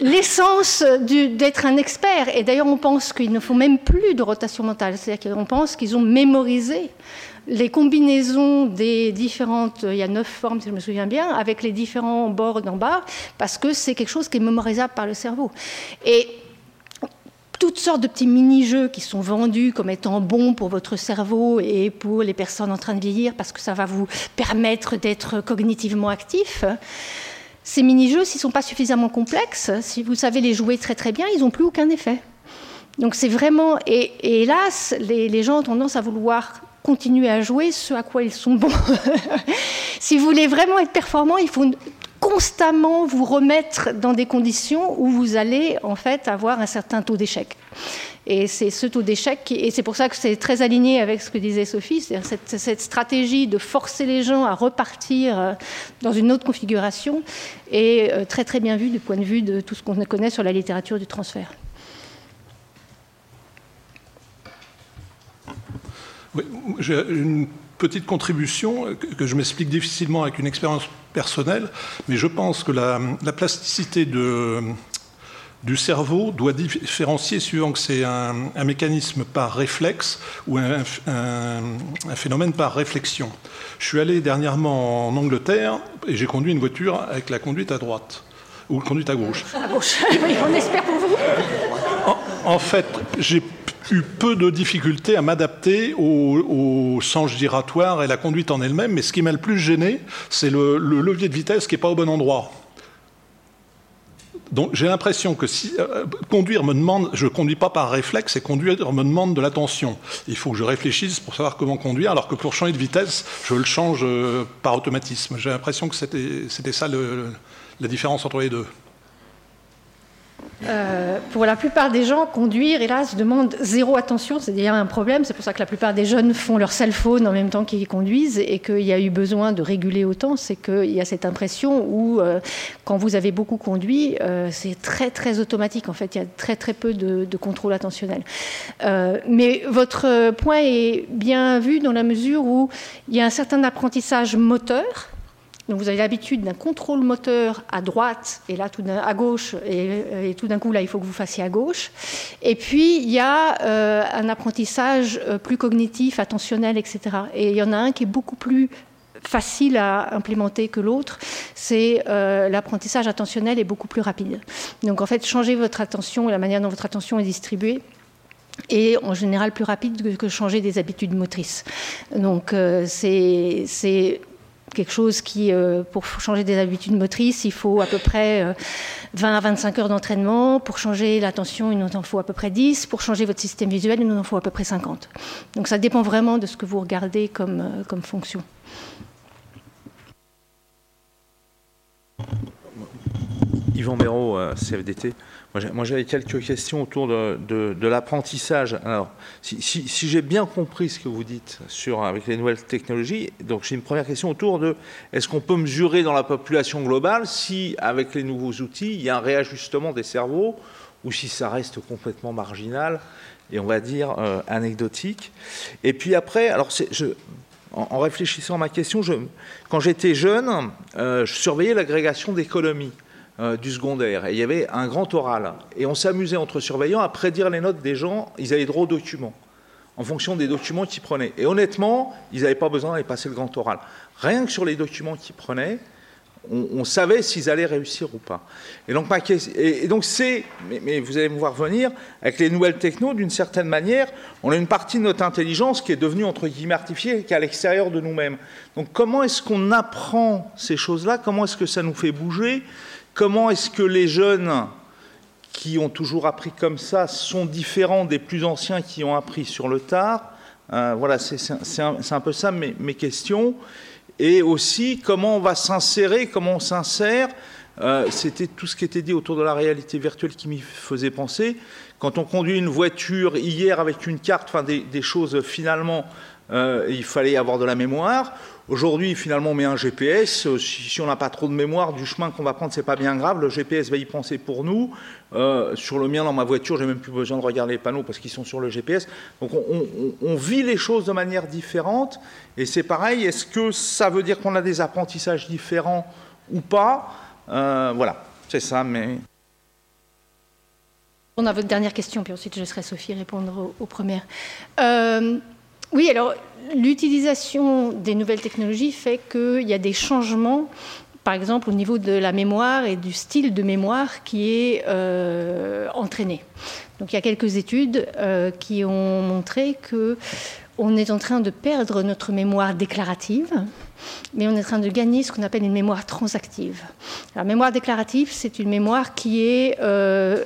l'essence d'être un expert. Et d'ailleurs, on pense qu'il ne faut même plus de rotation mentale. C'est-à-dire qu'on pense qu'ils ont mémorisé les combinaisons des différentes, il y a neuf formes si je me souviens bien, avec les différents bords d'en bas, parce que c'est quelque chose qui est mémorisable par le cerveau. Et toutes sortes de petits mini-jeux qui sont vendus comme étant bons pour votre cerveau et pour les personnes en train de vieillir, parce que ça va vous permettre d'être cognitivement actif. Ces mini-jeux, s'ils ne sont pas suffisamment complexes, si vous savez les jouer très très bien, ils n'ont plus aucun effet. Donc c'est vraiment, et, hélas, les, gens ont tendance à vouloir continuer à jouer ce à quoi ils sont bons. si vous voulez vraiment être performant, il faut constamment vous remettre dans des conditions où vous allez en fait avoir un certain taux d'échec. Et c'est ce taux d'échec, et c'est pour ça que c'est très aligné avec ce que disait Sophie, c'est-à-dire cette, stratégie de forcer les gens à repartir euh, dans une autre configuration est euh, très très bien vue du point de vue de tout ce qu'on connaît sur la littérature du transfert. Oui, j'ai une petite contribution que je m'explique difficilement avec une expérience personnelle, mais je pense que la, la plasticité de du cerveau doit différencier suivant que c'est un, mécanisme par réflexe ou un, phénomène par réflexion. Je suis allé dernièrement en Angleterre et j'ai conduit une voiture avec la conduite à droite ou la conduite à gauche. À gauche, on espère pour vous. En, fait, j'ai eu peu de difficultés à m'adapter au, sens giratoire et la conduite en elle-même, mais ce qui m'a le plus gêné, c'est le, le levier de vitesse qui n'est pas au bon endroit. Donc j'ai l'impression que euh, conduire me demande, je ne conduis pas par réflexe, et conduire me demande de l'attention. Il faut que je réfléchisse pour savoir comment conduire, alors que pour changer de vitesse, je le change euh, par automatisme. J'ai l'impression que c'était ça la différence entre les deux. Euh, pour la plupart des gens, conduire, hélas, demande zéro attention. C'est d'ailleurs un problème. C'est pour ça que la plupart des jeunes font leur cell phone en même temps qu'ils conduisent et qu'il y a eu besoin de réguler autant. C'est qu'il y a cette impression où, euh, quand vous avez beaucoup conduit, euh, c'est très, très automatique. En fait, il y a très, très peu de, de contrôle attentionnel. mais votre point est bien vu dans la mesure où il y a un certain apprentissage moteur donc vous avez l'habitude d'un contrôle moteur à droite et là à gauche et, tout d'un coup là il faut que vous fassiez à gauche. Et puis il y a euh, un apprentissage euh, plus cognitif, attentionnel, etc. Et il y en a un qui est beaucoup plus facile à implémenter que l'autre, c'est euh, l'apprentissage attentionnel est beaucoup plus rapide. Donc en fait, changer votre attention et la manière dont votre attention est distribuée est en général plus rapide que, changer des habitudes motrices. Donc c'est quelque chose qui, euh, pour changer des habitudes motrices, il faut à peu près 20 euh, à 25 heures d'entraînement. Pour changer l'attention, il nous en faut à peu près 10. Pour changer votre système visuel, il nous en faut à peu près 50. Donc ça dépend vraiment de ce que vous regardez comme, euh, fonction. Yvan Méraud, CFDT. Moi, j'avais quelques questions autour de, l'apprentissage. Alors, si, j'ai bien compris ce que vous dites sur, avec les nouvelles technologies, donc j'ai une première question autour de est-ce qu'on peut mesurer dans la population globale si, avec les nouveaux outils, il y a un réajustement des cerveaux ou si ça reste complètement marginal et on va dire euh, anecdotique? Et puis après, alors en, réfléchissant à ma question, quand j'étais jeune, euh, je surveillais l'agrégation d'économie. Euh, du secondaire. Et il y avait un grand oral. Et on s'amusait entre surveillants à prédire les notes des gens. Ils avaient droit aux documents, en fonction des documents qu'ils prenaient. Et honnêtement, ils n'avaient pas besoin d'aller passer le grand oral. Rien que sur les documents qu'ils prenaient, on, savait s'ils allaient réussir ou pas. Et donc, c'est, mais, vous allez me voir venir, avec les nouvelles technos, d'une certaine manière, on a une partie de notre intelligence qui est devenue, entre guillemets, artificielle, qui est à l'extérieur de nous-mêmes. Donc comment est-ce qu'on apprend ces choses-là? Comment est-ce que ça nous fait bouger? Comment est-ce que les jeunes qui ont toujours appris comme ça sont différents des plus anciens qui ont appris sur le tard euh, Voilà, c'est un, peu ça mes, questions. Et aussi, comment on va s'insérer, comment on s'insère euh, C'était tout ce qui était dit autour de la réalité virtuelle qui m'y faisait penser. Quand on conduit une voiture hier avec une carte, des, choses finalement, euh, il fallait avoir de la mémoire. Aujourd'hui, finalement, on met un GPS. Euh, si, on n'a pas trop de mémoire du chemin qu'on va prendre, c'est pas bien grave. Le GPS va y penser pour nous. Euh, sur le mien, dans ma voiture, j'ai même plus besoin de regarder les panneaux parce qu'ils sont sur le GPS. Donc, on, vit les choses de manière différente. Et c'est pareil. Est-ce que ça veut dire qu'on a des apprentissages différents ou pas? Euh, Voilà, c'est ça. Mais on a votre dernière question, puis ensuite je laisserai Sophie répondre aux, premières. Oui, alors l'utilisation des nouvelles technologies fait qu'il y a des changements, par exemple au niveau de la mémoire et du style de mémoire qui est euh, entraîné. Donc il y a quelques études euh, qui ont montré que on est en train de perdre notre mémoire déclarative, mais on est en train de gagner ce qu'on appelle une mémoire transactive. La mémoire déclarative, c'est une mémoire qui est euh,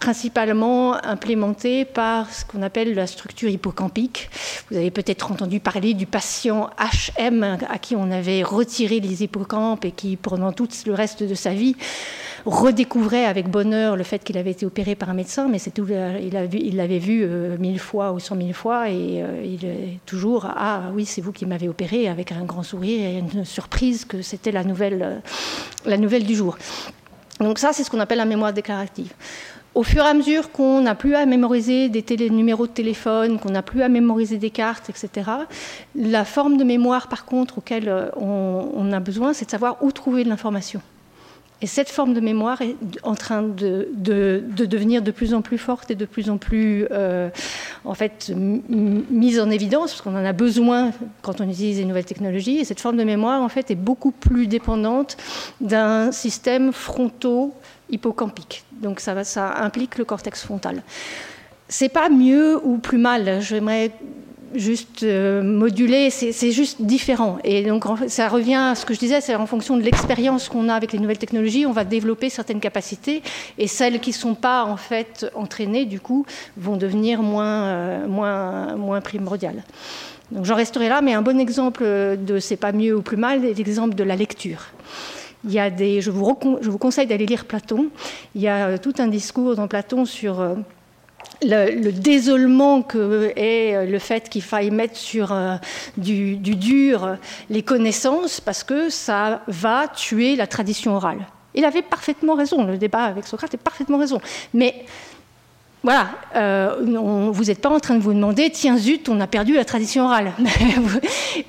principalement implémenté par ce qu'on appelle la structure hippocampique. Vous avez peut-être entendu parler du patient HM à qui on avait retiré les hippocampes et qui, pendant tout le reste de sa vie, redécouvrait avec bonheur le fait qu'il avait été opéré par un médecin, mais c'est tout, il l'avait vu euh, mille fois ou cent mille fois et euh, il est toujours ah oui c'est vous qui m'avez opéré avec un grand sourire et une surprise que c'était euh, la nouvelle du jour. Donc ça c'est ce qu'on appelle la mémoire déclarative. Au fur et à mesure qu'on n'a plus à mémoriser des numéros de téléphone, qu'on n'a plus à mémoriser des cartes, etc., la forme de mémoire, par contre, auquel euh, on, a besoin, c'est de savoir où trouver de l'information. Et cette forme de mémoire est en train de, devenir de plus en plus forte et de plus en plus euh, en fait, mise en évidence, parce qu'on en a besoin quand on utilise les nouvelles technologies. Et cette forme de mémoire, en fait, est beaucoup plus dépendante d'un système fronto-hippocampique. Donc ça, ça implique le cortex frontal. C'est pas mieux ou plus mal. J'aimerais juste euh, modulé, c'est juste différent. Et donc ça revient à ce que je disais, c'est en fonction de l'expérience qu'on a avec les nouvelles technologies, on va développer certaines capacités et celles qui ne sont pas en fait entraînées, du coup, vont devenir moins, euh, moins primordiales. Donc j'en resterai là, mais un bon exemple de c'est pas mieux ou plus mal est l'exemple de la lecture. Il y a des, je, vous, je vous conseille d'aller lire Platon. Il y a euh, tout un discours dans Platon sur le, désolement que est le fait qu'il faille mettre sur euh, du, dur les connaissances parce que ça va tuer la tradition orale. Il avait parfaitement raison, le débat avec Socrate est parfaitement raison. Mais voilà, euh, vous n'êtes pas en train de vous demander, tiens zut, on a perdu la tradition orale.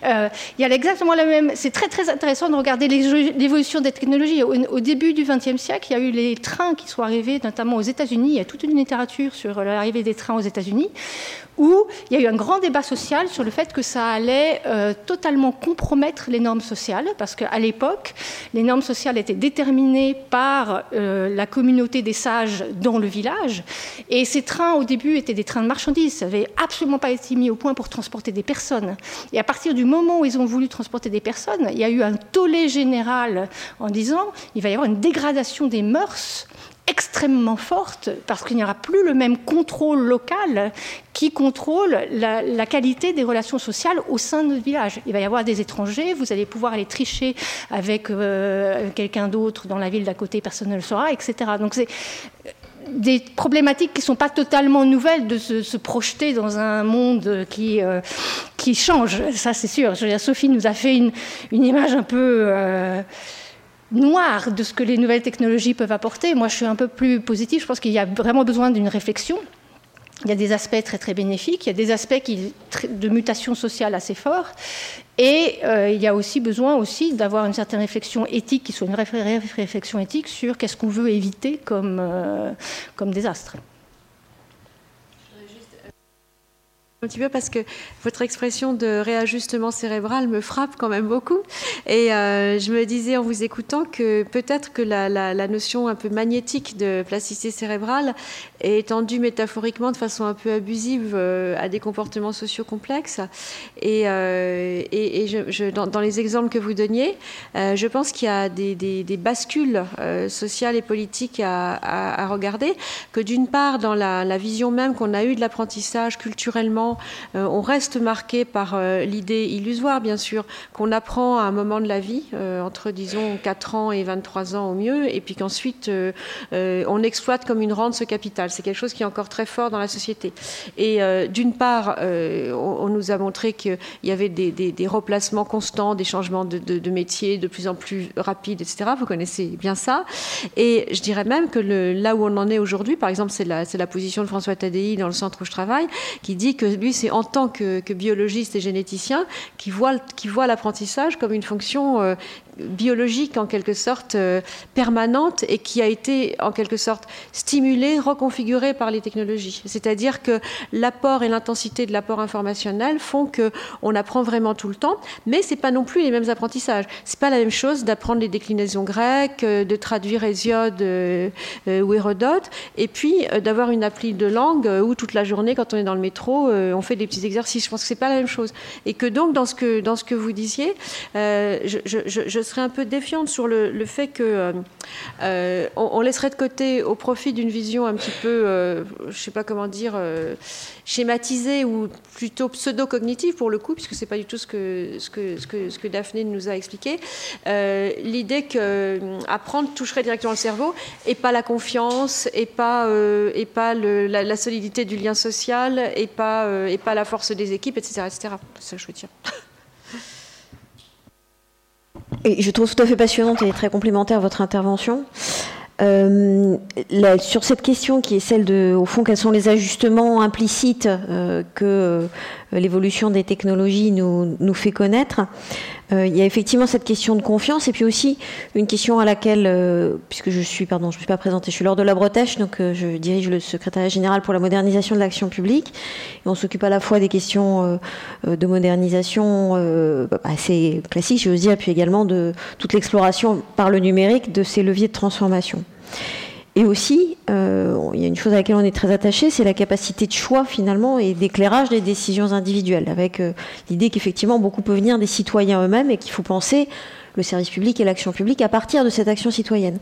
Euh, il y a exactement la même. C'est très très intéressant de regarder l'évolution des technologies. Au, début du XXe siècle, il y a eu les trains qui sont arrivés, notamment aux États-Unis. Il y a toute une littérature sur l'arrivée des trains aux États-Unis, où il y a eu un grand débat social sur le fait que ça allait euh, totalement compromettre les normes sociales, parce qu'à l'époque, les normes sociales étaient déterminées par la communauté des sages dans le village. Et ces trains, au début, étaient des trains de marchandises. Ça n'avait absolument pas été mis au point pour transporter des personnes. Et à partir du moment où ils ont voulu transporter des personnes, il y a eu un tollé général en disant il va y avoir une dégradation des mœurs extrêmement forte parce qu'il n'y aura plus le même contrôle local qui contrôle la, qualité des relations sociales au sein de notre village. Il va y avoir des étrangers, vous allez pouvoir aller tricher avec euh, quelqu'un d'autre dans la ville d'à côté, personne ne le saura, etc. Donc c'est des problématiques qui ne sont pas totalement nouvelles de se, projeter dans un monde qui, euh, qui change, ça c'est sûr. Je Sophie nous a fait une, image un peu euh, noire de ce que les nouvelles technologies peuvent apporter. Moi je suis un peu plus positive, je pense qu'il y a vraiment besoin d'une réflexion. Il y a des aspects très très bénéfiques, il y a des aspects de mutation sociale assez forts, et euh, il y a aussi besoin aussi d'avoir une certaine réflexion éthique, qui soit une réflexion éthique sur qu'est-ce qu'on veut éviter comme, euh, comme désastre. Un petit peu parce que votre expression de réajustement cérébral me frappe quand même beaucoup. Et euh, je me disais en vous écoutant que peut-être que la, notion un peu magnétique de plasticité cérébrale est étendue métaphoriquement de façon un peu abusive euh, à des comportements sociaux complexes. Et, euh, dans, les exemples que vous donniez, je pense qu'il y a des, bascules sociales et politiques à, regarder. Que d'une part, dans la vision même qu'on a eue de l'apprentissage culturellement, euh, on reste marqué par euh, l'idée illusoire, bien sûr, qu'on apprend à un moment de la vie, euh, entre, disons, 4 ans et 23 ans au mieux, et puis qu'ensuite, on exploite comme une rente ce capital. C'est quelque chose qui est encore très fort dans la société. Et d'une part, on, nous a montré qu'il y avait des, replacements constants, des changements de, métier de plus en plus rapides, etc. Vous connaissez bien ça. Et je dirais même que là où on en est aujourd'hui, par exemple, c'est la, la position de François Tadei dans le centre où je travaille, qui dit que lui, c'est en tant que, biologiste et généticien qui voit, l'apprentissage comme une fonction euh, biologique en quelque sorte euh, permanente et qui a été en quelque sorte stimulée, reconfigurée par les technologies. C'est-à-dire que l'apport et l'intensité de l'apport informationnel font que on apprend vraiment tout le temps, mais c'est pas non plus les mêmes apprentissages. C'est pas la même chose d'apprendre les déclinaisons grecques, euh, de traduire Hésiode euh, ou Hérodote, et puis d'avoir une appli de langue où toute la journée, quand on est dans le métro, on fait des petits exercices. Je pense que c'est pas la même chose, et que donc dans ce que dans ce que vous disiez, je, je, je serais un peu défiante sur le, fait que euh, euh, on, laisserait de côté au profit d'une vision un petit peu, euh, je sais pas comment dire, schématisée ou plutôt pseudo-cognitive pour le coup, puisque c'est pas du tout ce que, que, que, que Daphné nous a expliqué. L'idée qu'apprendre toucherait directement le cerveau et pas la confiance et pas, et pas la, la, solidité du lien social et pas, et pas la force des équipes, etc. etc. C'est ça que je veux dire. Je trouve tout à fait passionnante et très complémentaire votre intervention. Euh, sur cette question qui est celle de, au fond, quels sont les ajustements implicites euh, que euh, l'évolution des technologies nous, fait connaître, Euh, il y a effectivement cette question de confiance et puis aussi une question à laquelle, euh, puisque je suis, pardon, je ne suis pas présentée, je suis Laure de la Bretèche, donc euh, je dirige le secrétariat général pour la modernisation de l'action publique. On s'occupe à la fois des questions de modernisation assez classiques, j'ose dire, puis également de toute l'exploration par le numérique de ces leviers de transformation. Et aussi, euh, il y a une chose à laquelle on est très attaché, c'est la capacité de choix finalement et d'éclairage des décisions individuelles, avec euh, l'idée qu'effectivement beaucoup peut venir des citoyens eux-mêmes et qu'il faut penser le service public et l'action publique à partir de cette action citoyenne.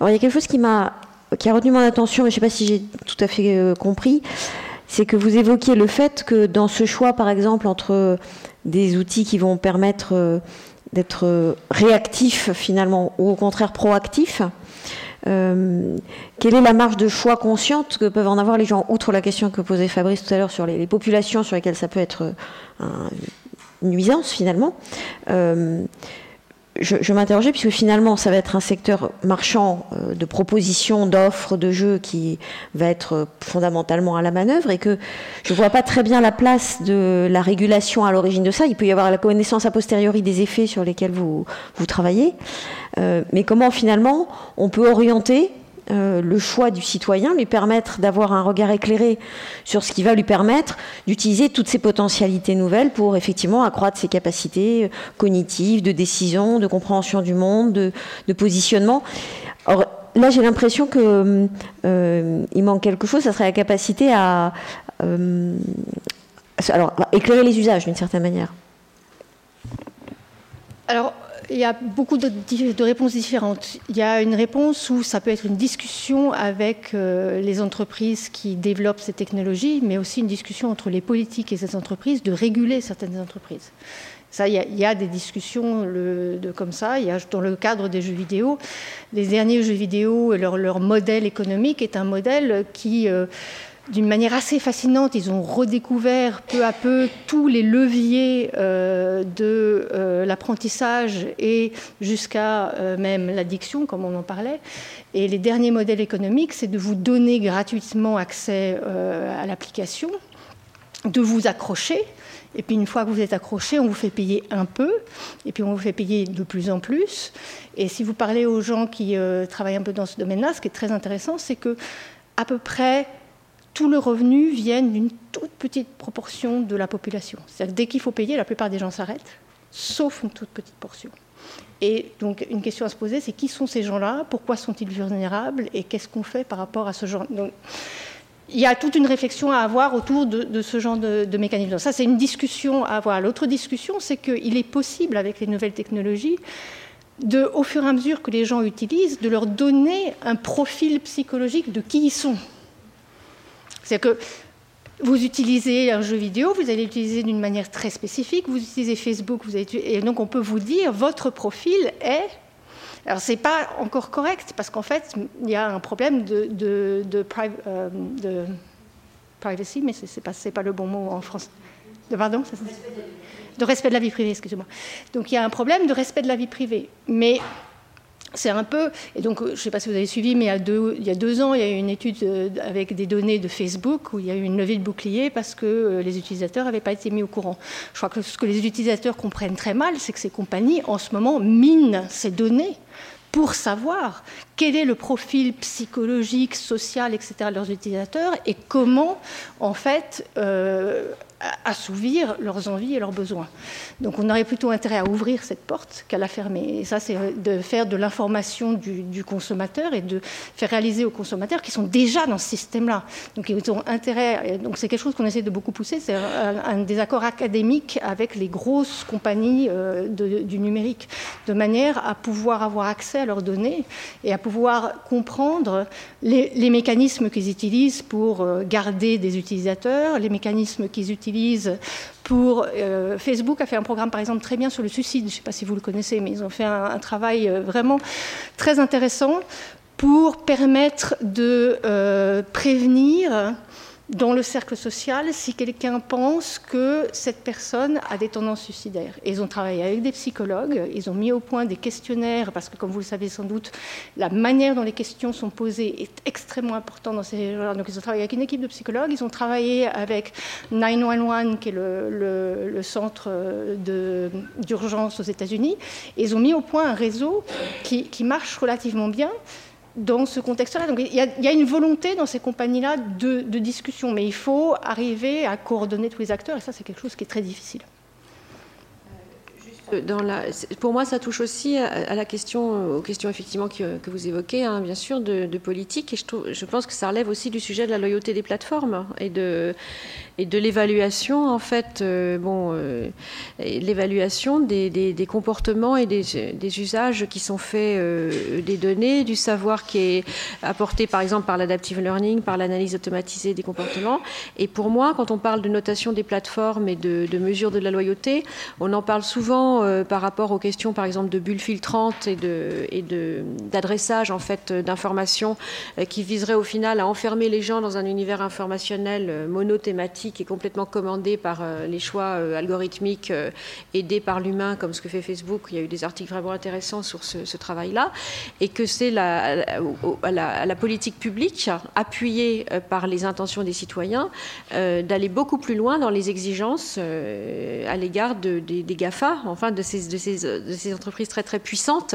Alors il y a quelque chose qui m'a qui a retenu mon attention, mais je ne sais pas si j'ai tout à fait euh, compris, c'est que vous évoquiez le fait que dans ce choix, par exemple, entre des outils qui vont permettre d'être réactifs finalement ou au contraire proactifs, euh, quelle est la marge de choix consciente que peuvent en avoir les gens, outre la question que posait Fabrice tout à l'heure sur les, populations sur lesquelles ça peut être euh, une nuisance finalement euh, je, m'interrogeais, puisque finalement, ça va être un secteur marchand de propositions, d'offres, de jeux qui va être fondamentalement à la manœuvre et que je ne vois pas très bien la place de la régulation à l'origine de ça. Il peut y avoir la connaissance a posteriori des effets sur lesquels vous, vous travaillez. Euh, mais comment finalement on peut orienter euh, le choix du citoyen, lui permettre d'avoir un regard éclairé sur ce qui va lui permettre d'utiliser toutes ces potentialités nouvelles pour effectivement accroître ses capacités euh, cognitives, de décision, de compréhension du monde, de, positionnement. Or, là, j'ai l'impression qu'il manque quelque chose, ça serait la capacité à éclairer les usages d'une certaine manière. Il y a beaucoup de, réponses différentes. Il y a une réponse où ça peut être une discussion avec euh, les entreprises qui développent ces technologies, mais aussi une discussion entre les politiques et ces entreprises de réguler certaines entreprises. Ça, il y, a, des discussions de, comme ça. Il y a, dans le cadre des jeux vidéo, les derniers jeux vidéo, leur, leur modèle économique est un modèle qui euh, d'une manière assez fascinante, ils ont redécouvert peu à peu tous les leviers euh, de euh, l'apprentissage et jusqu'à euh, même l'addiction, comme on en parlait. Et les derniers modèles économiques, c'est de vous donner gratuitement accès à l'application, de vous accrocher. Et puis une fois que vous êtes accroché, on vous fait payer un peu, et puis on vous fait payer de plus en plus. Et si vous parlez aux gens qui travaillent un peu dans ce domaine-là, ce qui est très intéressant, c'est que à peu près tout le revenu vient d'une toute petite proportion de la population. C'est-à-dire dès qu'il faut payer, la plupart des gens s'arrêtent, sauf une toute petite portion. Et donc une question à se poser, c'est qui sont ces gens-là? Pourquoi sont-ils vulnérables? Et qu'est-ce qu'on fait par rapport à ce genre? Donc, il y a toute une réflexion à avoir autour de, ce genre de, de mécanisme. Ça, c'est une discussion à avoir. L'autre discussion, c'est qu'il est possible, avec les nouvelles technologies, de, au fur et à mesure que les gens utilisent, de leur donner un profil psychologique de qui ils sont. C'est-à-dire que vous utilisez un jeu vidéo, vous allez l'utiliser d'une manière très spécifique, vous utilisez Facebook, vous et donc on peut vous dire votre profil est. Alors c'est pas encore correct parce qu'en fait il y a un problème de, de, de, euh, privacy, mais c'est pas, pas le bon mot en français. De pardon De respect de la vie privée, excusez-moi. Donc il y a un problème de respect de la vie privée. Mais c'est un peu, et donc je ne sais pas si vous avez suivi, mais il y, a deux, il y a deux ans, il y a eu une étude euh, avec des données de Facebook où il y a eu une levée de bouclier parce que euh, les utilisateurs n'avaient pas été mis au courant. Je crois que ce que les utilisateurs comprennent très mal, c'est que ces compagnies, en ce moment, minent ces données pour savoir quel est le profil psychologique, social, etc. de leurs utilisateurs et comment, en fait, euh, assouvir leurs envies et leurs besoins. Donc on aurait plutôt intérêt à ouvrir cette porte qu'à la fermer. Et ça, c'est de faire de l'information du, consommateur et de faire réaliser aux consommateurs qui sont déjà dans ce système-là. Donc ils ont intérêt. Donc c'est quelque chose qu'on essaie de beaucoup pousser. C'est un, désaccord académique avec les grosses compagnies euh, du numérique, de manière à pouvoir avoir accès à leurs données et à pouvoir comprendre les, mécanismes qu'ils utilisent pour euh, garder des utilisateurs, les mécanismes qu'ils utilisent pour... Euh, Facebook a fait un programme, par exemple, très bien sur le suicide. Je ne sais pas si vous le connaissez, mais ils ont fait un, travail euh, vraiment très intéressant pour permettre de prévenir dans le cercle social si quelqu'un pense que cette personne a des tendances suicidaires. ils ont travaillé avec des psychologues, ils ont mis au point des questionnaires, parce que comme vous le savez sans doute, la manière dont les questions sont posées est extrêmement importante dans ces Donc ils ont travaillé avec une équipe de psychologues, ils ont travaillé avec 911, qui est le, centre d'urgence aux États-Unis, et ils ont mis au point un réseau qui, qui marche relativement bien dans ce contexte-là. Donc il y, a, une volonté dans ces compagnies-là de, discussion, mais il faut arriver à coordonner tous les acteurs, et ça c'est quelque chose qui est très difficile. Euh, pour moi, ça touche aussi à, la question, aux questions effectivement que, vous évoquez, hein, bien sûr, de, politique. Et je, pense que ça relève aussi du sujet de la loyauté des plateformes et de, et de l'évaluation, en fait, euh, bon, euh, l'évaluation des, comportements et des, usages qui sont faits euh, des données, du savoir qui est apporté, par exemple, par l'adaptive learning, par l'analyse automatisée des comportements. Et pour moi, quand on parle de notation des plateformes et de mesure de la loyauté, on en parle souvent par rapport aux questions, par exemple, de bulles filtrantes et et d'adressage, en fait, d'informations qui viseraient au final à enfermer les gens dans un univers informationnel monothématique est complètement commandé par euh, les choix euh, algorithmiques euh, aidés par l'humain, comme ce que fait Facebook. Il y a eu des articles vraiment intéressants sur ce, travail-là, et que c'est la, la, politique publique, appuyée par les intentions des citoyens, d'aller beaucoup plus loin dans les exigences à l'égard de, des, GAFA, enfin de ces, de, de entreprises très très puissantes,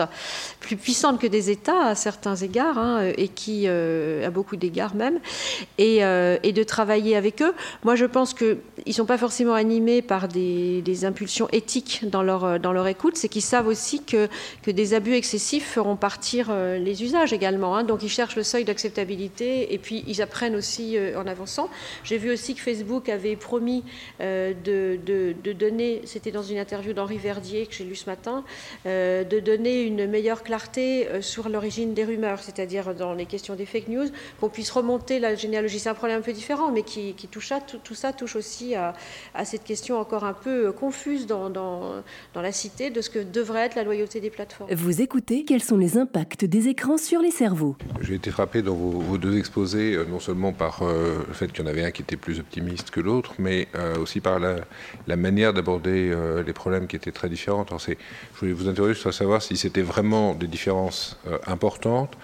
plus puissantes que des États à certains égards, hein, et qui, à beaucoup d'égards même, et, et, de travailler avec eux. Moi, je pense qu'ils ne sont pas forcément animés par des, impulsions éthiques dans leur, dans leur écoute, c'est qu'ils savent aussi que, que des abus excessifs feront partir euh, les usages également. Hein. Donc ils cherchent le seuil d'acceptabilité et puis ils apprennent aussi euh, en avançant. J'ai vu aussi que Facebook avait promis euh, de, de, donner, c'était dans une interview d'Henri Verdier que j'ai lu ce matin, de donner une meilleure clarté sur l'origine des rumeurs, c'est-à-dire dans les questions des fake news, qu'on puisse remonter la généalogie. C'est un problème un peu différent, mais qui, qui touche à tout, tout ça touche aussi à, cette question encore un peu confuse dans, dans, la cité de ce que devrait être la loyauté des plateformes. Vous écoutez, quels sont les impacts des écrans sur les cerveaux? J'ai été frappé dans vos, deux exposés, euh, non seulement par euh, le fait qu'il y en avait un qui était plus optimiste que l'autre, mais euh, aussi par la, manière d'aborder les problèmes qui étaient très différentes. Je voulais vous interroger sur savoir si c'était vraiment des différences importantes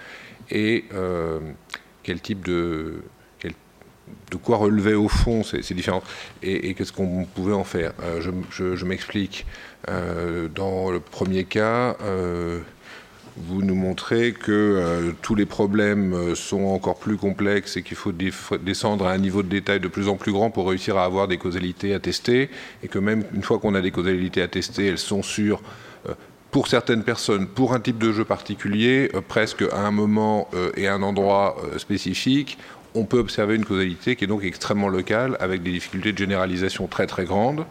et quel type de de quoi relever au fond ces, différences et, qu'est-ce qu'on pouvait en faire. Euh, je, m'explique. Euh, dans le premier cas, euh, vous nous montrez que tous les problèmes sont encore plus complexes et qu'il faut descendre à un niveau de détail de plus en plus grand pour réussir à avoir des causalités à tester et que même une fois qu'on a des causalités à tester, elles sont sur pour certaines personnes, pour un type de jeu particulier, presque à un moment et à un endroit spécifique, on peut observer une causalité qui est donc extrêmement locale, avec des difficultés de généralisation très très grandes.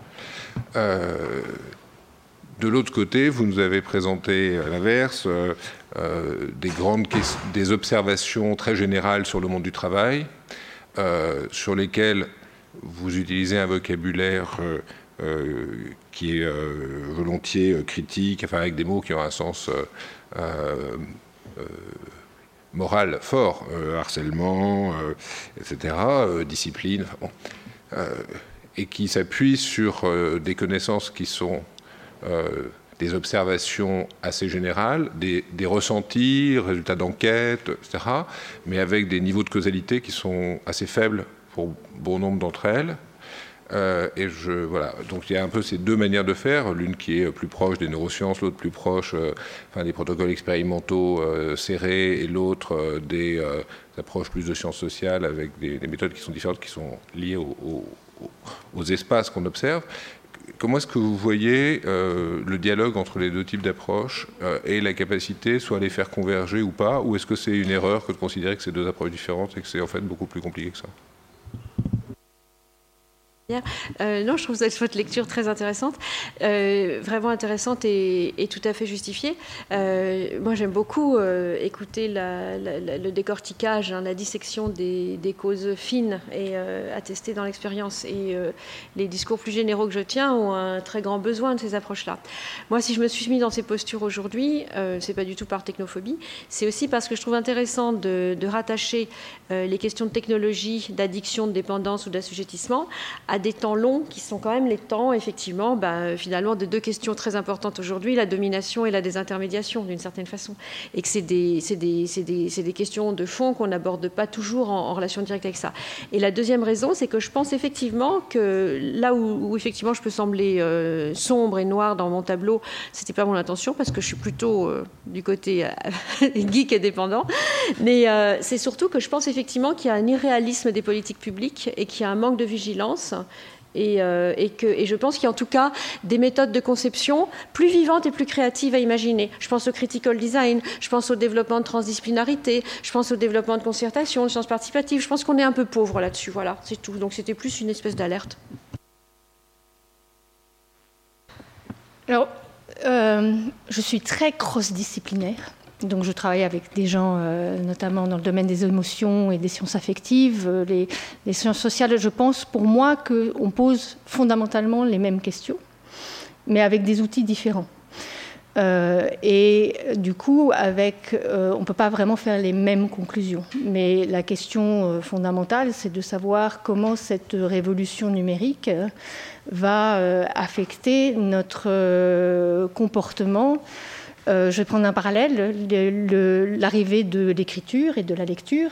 Euh, de l'autre côté, vous nous avez présenté à l'inverse euh, euh, des grandes des observations très générales sur le monde du travail, sur lesquelles vous utilisez un vocabulaire qui est volontiers critique, enfin avec des mots qui ont un sens moral fort, euh, harcèlement, euh, etc., euh, discipline, et qui s'appuie sur des connaissances qui sont des observations assez générales, des, ressentis, résultats d'enquête, etc., mais avec des niveaux de causalité qui sont assez faibles pour bon nombre d'entre elles. Euh, et je, voilà. Donc il y a un peu ces deux manières de faire, l'une qui est plus proche des neurosciences, l'autre plus proche euh, enfin, des protocoles expérimentaux euh, serrés, et l'autre des approches plus de sciences sociales avec des, méthodes qui sont différentes, qui sont liées aux espaces qu'on observe. Comment est-ce que vous voyez le dialogue entre les deux types d'approches et la capacité soit à les faire converger ou pas, ou est-ce que c'est une erreur que de considérer que c'est deux approches différentes et que c'est en fait beaucoup plus compliqué que ça? Euh, non, je trouve votre lecture très intéressante, euh, vraiment intéressante et, tout à fait justifiée. Euh, moi, j'aime beaucoup écouter le décortiquage, hein, la dissection des, causes fines et attestées dans l'expérience. Et les discours plus généraux que je tiens ont un très grand besoin de ces approches-là. Moi, si je me suis mis dans ces postures aujourd'hui, c'est pas du tout par technophobie, c'est aussi parce que je trouve intéressant de, de rattacher les questions de technologie, d'addiction, de dépendance ou d'assujettissement à des temps longs qui sont quand même les temps, effectivement, ben, finalement, de deux questions très importantes aujourd'hui, la domination et la désintermédiation, d'une certaine façon. Et que c'est des, des, des, des, questions de fond qu'on n'aborde pas toujours en, relation directe avec ça. Et la deuxième raison, c'est que je pense effectivement que là où, effectivement je peux sembler euh, sombre et noir dans mon tableau, c'était pas mon intention parce que je suis plutôt euh, du côté euh, geek et dépendant. Mais c'est surtout que je pense effectivement qu'il y a un irréalisme des politiques publiques et qu'il y a un manque de vigilance euh, et, que, je pense qu'il y a en tout cas des méthodes de conception plus vivantes et plus créatives à imaginer. Je pense au critical design, je pense au développement de transdisciplinarité, je pense au développement de concertation, de sciences participatives. Je pense qu'on est un peu pauvre là-dessus. Voilà, c'est tout. Donc c'était plus une espèce d'alerte. Alors, euh, je suis très cross-disciplinaire. Donc je travaille avec des gens, euh, notamment dans le domaine des émotions et des sciences affectives. Euh, les, sciences sociales, je pense pour moi qu'on pose fondamentalement les mêmes questions, mais avec des outils différents. Euh, et du coup, avec, on ne peut pas vraiment faire les mêmes conclusions. Mais la question fondamentale, c'est de savoir comment cette révolution numérique va affecter notre comportement je vais prendre un parallèle. L'arrivée de l'écriture et de la lecture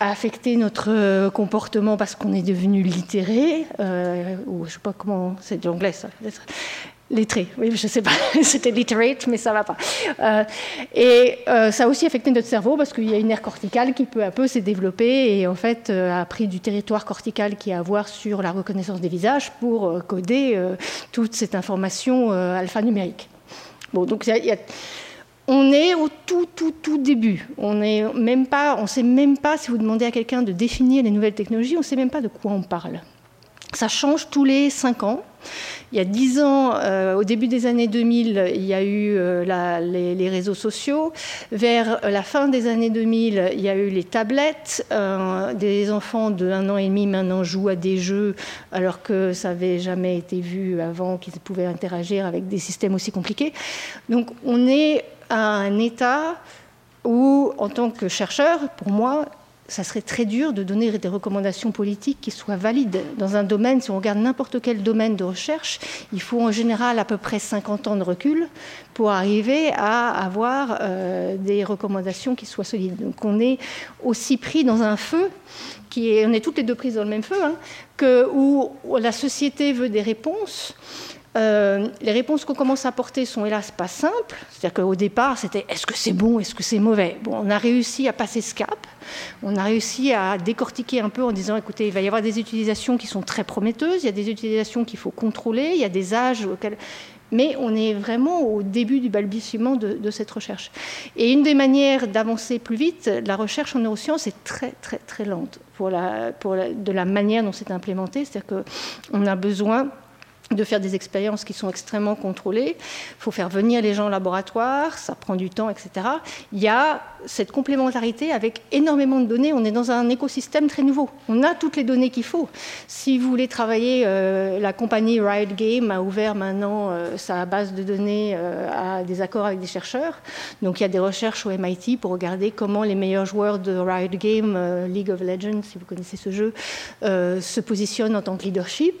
a affecté notre euh, comportement parce qu'on est devenu littéré, euh, ou je sais pas comment, c'est de l'anglais ça. Lettré, oui, je sais pas, c'était literate, mais ça va pas. et ça a aussi affecté notre cerveau parce qu'il y a une aire corticale qui peu à peu s'est développée et en fait a pris du territoire cortical qui a à voir sur la reconnaissance des visages pour coder toute cette information alphanumérique. On est au tout, tout, tout début. On ne sait même pas, si vous demandez à quelqu'un de définir les nouvelles technologies, on ne sait même pas de quoi on parle. Ça change tous les cinq ans. Il y a dix ans, euh, au début des années 2000, il y a eu euh, les, réseaux sociaux. Vers la fin des années 2000, il y a eu les tablettes. Euh, des enfants de un an et demi maintenant jouent à des jeux alors que ça n'avait jamais été vu avant qu'ils pouvaient interagir avec des systèmes aussi compliqués. Donc on est à un état où, en tant que chercheur, pour moi, ça serait très dur de donner des recommandations politiques qui soient valides. Dans un domaine, si on regarde n'importe quel domaine de recherche, il faut en général à peu près 50 ans de recul pour arriver à avoir euh, des recommandations qui soient solides. Donc on est aussi pris dans un feu, qui est, on est toutes les deux prises dans le même feu, hein, que, où la société veut des réponses euh, les réponses qu'on commence à apporter sont hélas pas simples. C'est-à-dire qu'au départ, c'était est-ce que c'est bon, est-ce que c'est mauvais? Bon, on a réussi à passer ce cap. On a réussi à décortiquer un peu en disant écoutez, il va y avoir des utilisations qui sont très prometteuses, il y a des utilisations qu'il faut contrôler, il y a des âges auxquels. Mais on est vraiment au début du balbutiement de, cette recherche. Et une des manières d'avancer plus vite, la recherche en neurosciences est très, très, très lente pour la, pour de la manière dont c'est implémenté. C'est-à-dire qu'on a besoin de faire des expériences qui sont extrêmement contrôlées. Il faut faire venir les gens au laboratoire, ça prend du temps, etc. Il y a cette complémentarité avec énormément de données. On est dans un écosystème très nouveau. On a toutes les données qu'il faut. Si vous voulez travailler, euh, la compagnie Riot Game a ouvert maintenant euh, sa base de données euh, à des accords avec des chercheurs. Donc il y a des recherches au MIT pour regarder comment les meilleurs joueurs de Riot Game, League of Legends, si vous connaissez ce jeu, se positionnent en tant que leadership.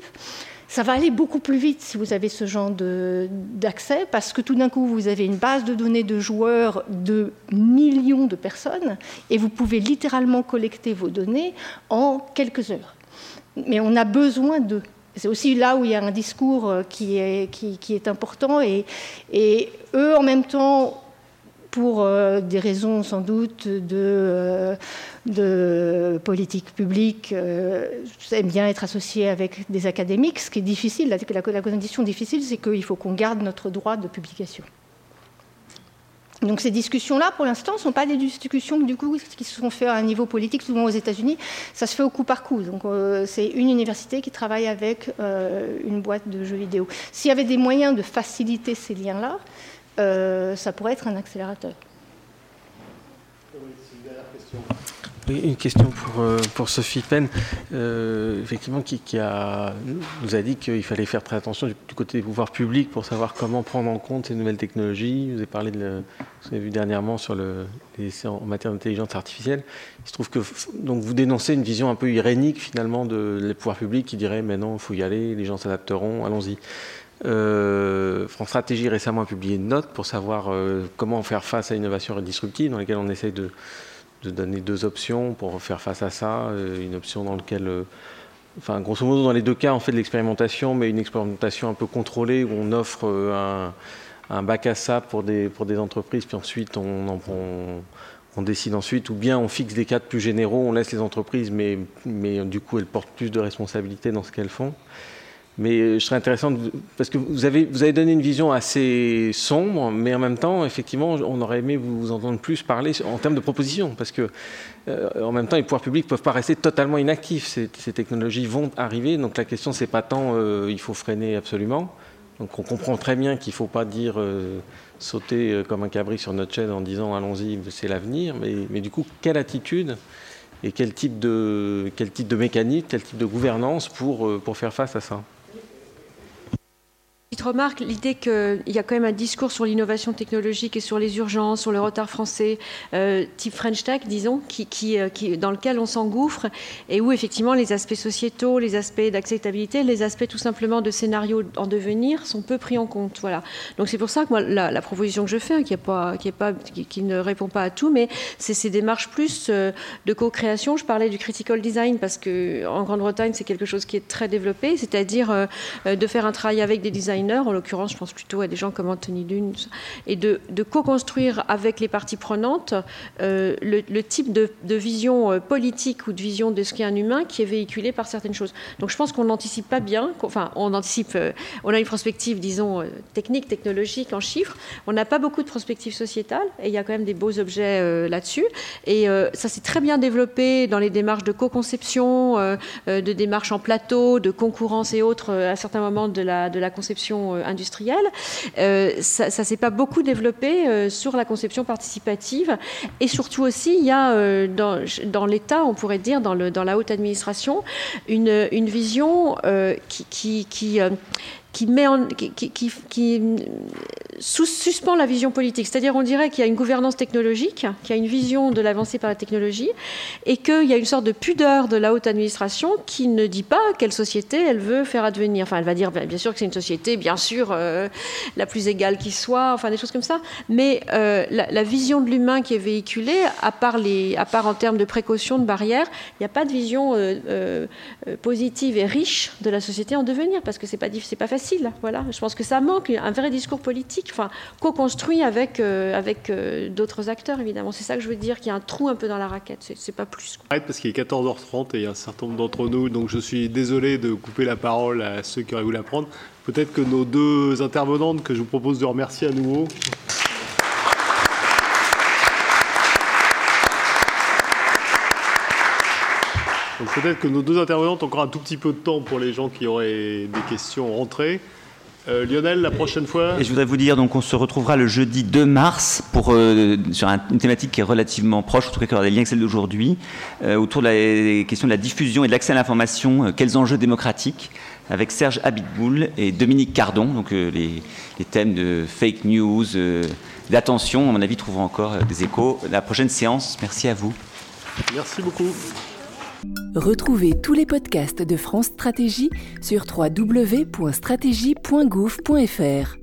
Ça va aller beaucoup plus vite si vous avez ce genre d'accès, parce que tout d'un coup, vous avez une base de données de joueurs de millions de personnes, et vous pouvez littéralement collecter vos données en quelques heures. Mais on a besoin d'eux. C'est aussi là où il y a un discours euh, qui est, qui, est important, et, et eux, en même temps, pour euh, des raisons sans doute de, euh, politique publique, euh, aime bien être associé avec des académiques. Ce qui est difficile, la, condition difficile, c'est qu'il faut qu'on garde notre droit de publication. Donc ces discussions-là, pour l'instant, ne sont pas des discussions du coup, qui se sont faites à un niveau politique, souvent aux États-Unis. Ça se fait au coup par coup. Donc c'est une université qui travaille avec une boîte de jeux vidéo. S'il y avait des moyens de faciliter ces liens-là, euh, ça pourrait être un accélérateur. une question pour, euh, Sophie Penn, euh, effectivement, qui, nous a dit qu'il fallait faire très attention du, côté des pouvoirs publics pour savoir comment prendre en compte ces nouvelles technologies. Vous avez parlé, de, vous avez vu dernièrement sur le, les en matière d'intelligence artificielle. Il se trouve que donc vous dénoncez une vision un peu irénique finalement de les pouvoirs publics qui diraient mais non, il faut y aller, les gens s'adapteront, allons-y. Euh, France Stratégie récemment a publié une note pour savoir comment faire face à l'innovation disruptive dans laquelle on essaye de donner deux options pour faire face à ça. Euh, une option dans laquelle, euh, enfin, grosso modo, dans les deux cas, on fait de l'expérimentation, mais une expérimentation un peu contrôlée où on offre euh, un, bac à sable pour des, entreprises, puis ensuite on, décide ensuite, ou bien on fixe des cadres plus généraux, on laisse les entreprises, mais, mais du coup elles portent plus de responsabilités dans ce qu'elles font. Mais euh, je serais intéressant, parce que vous avez, vous avez donné une vision assez sombre, mais en même temps, effectivement, on aurait aimé vous entendre plus parler en termes de propositions, parce que euh, en même temps, les pouvoirs publics ne peuvent pas rester totalement inactifs. Ces, technologies vont arriver, donc la question, c'est pas tant euh, il faut freiner absolument. Donc on comprend très bien qu'il ne faut pas dire sauter comme un cabri sur notre chaîne en disant allons-y, c'est l'avenir, mais, mais, du coup, quelle attitude et quel type de, quel type de mécanique, quel type de gouvernance pour, pour faire face à ça? Petite remarque, l'idée qu'il y a quand même un discours sur l'innovation technologique et sur les urgences, sur le retard français, euh, type French Tech, disons, euh, dans lequel on s'engouffre et où effectivement les aspects sociétaux, les aspects d'acceptabilité, les aspects tout simplement de scénarios en devenir sont peu pris en compte. Voilà. Donc c'est pour ça que moi, la, proposition que je fais, hein, qui, est pas, qui, ne répond pas à tout, mais c'est ces démarches plus euh, de co-création. Je parlais du critical design parce que en Grande-Bretagne, c'est quelque chose qui est très développé, c'est-à-dire de faire un travail avec des designers en l'occurrence, je pense plutôt à des gens comme Anthony Lune, et de, co-construire avec les parties prenantes euh, le, type de, vision euh, politique ou de vision de ce qu'est un humain qui est véhiculé par certaines choses. Donc je pense qu'on n'anticipe pas bien, enfin on anticipe, euh, on a une prospective, disons, technique, technologique, en chiffres, on n'a pas beaucoup de prospective sociétale, et il y a quand même des beaux objets là-dessus, et ça s'est très bien développé dans les démarches de co-conception, de démarches en plateau, de concurrence et autres à certains moments de la conception euh, industrielle. Euh, ça ne s'est pas beaucoup développé euh, sur la conception participative. Et surtout aussi, il y a dans, l'État, on pourrait dire, dans, la haute administration, une, vision qui qui, suspend la vision politique. C'est-à-dire, on dirait qu'il y a une gouvernance technologique, qu'il y a une vision de l'avancée par la technologie, et qu'il y a une sorte de pudeur de la haute administration qui ne dit pas quelle société elle veut faire advenir. Enfin, elle va dire bien sûr que c'est une société, bien sûr, euh, la plus égale qui soit, enfin des choses comme ça. Mais euh, la, vision de l'humain qui est véhiculée, à part, en termes de précaution, de barrières, il n'y a pas de vision euh, positive et riche de la société en devenir, parce que c'est pas, pas facile voilà. Je pense que ça manque un vrai discours politique, enfin, co-construit avec, euh, avec euh, d'autres acteurs, évidemment. C'est ça que je veux dire, qu'il y a un trou un peu dans la raquette. C'est pas plus. Parce qu'il est 14h30 et il y a un certain nombre d'entre nous, donc je suis désolé de couper la parole à ceux qui auraient voulu la prendre. Peut-être que nos deux intervenantes, que je vous propose de remercier à nouveau. Peut-être que nos deux intervenantes ont encore un tout petit peu de temps pour les gens qui auraient des questions rentrées. Euh, Lionel, la prochaine fois. Et je voudrais vous dire, donc, on se retrouvera le jeudi 2 mars pour, euh, sur une thématique qui est relativement proche, en tout cas qui aura des liens avec celle d'aujourd'hui, euh, autour de la question de la diffusion et de l'accès à l'information, quels enjeux démocratiques, avec Serge Habitboul et Dominique Cardon. Donc, les, les, thèmes de fake news, d'attention, à mon avis, trouveront encore des échos. La prochaine séance, merci à vous. Merci beaucoup. Retrouvez tous les podcasts de France Stratégie sur www.stratégie.gouv.fr.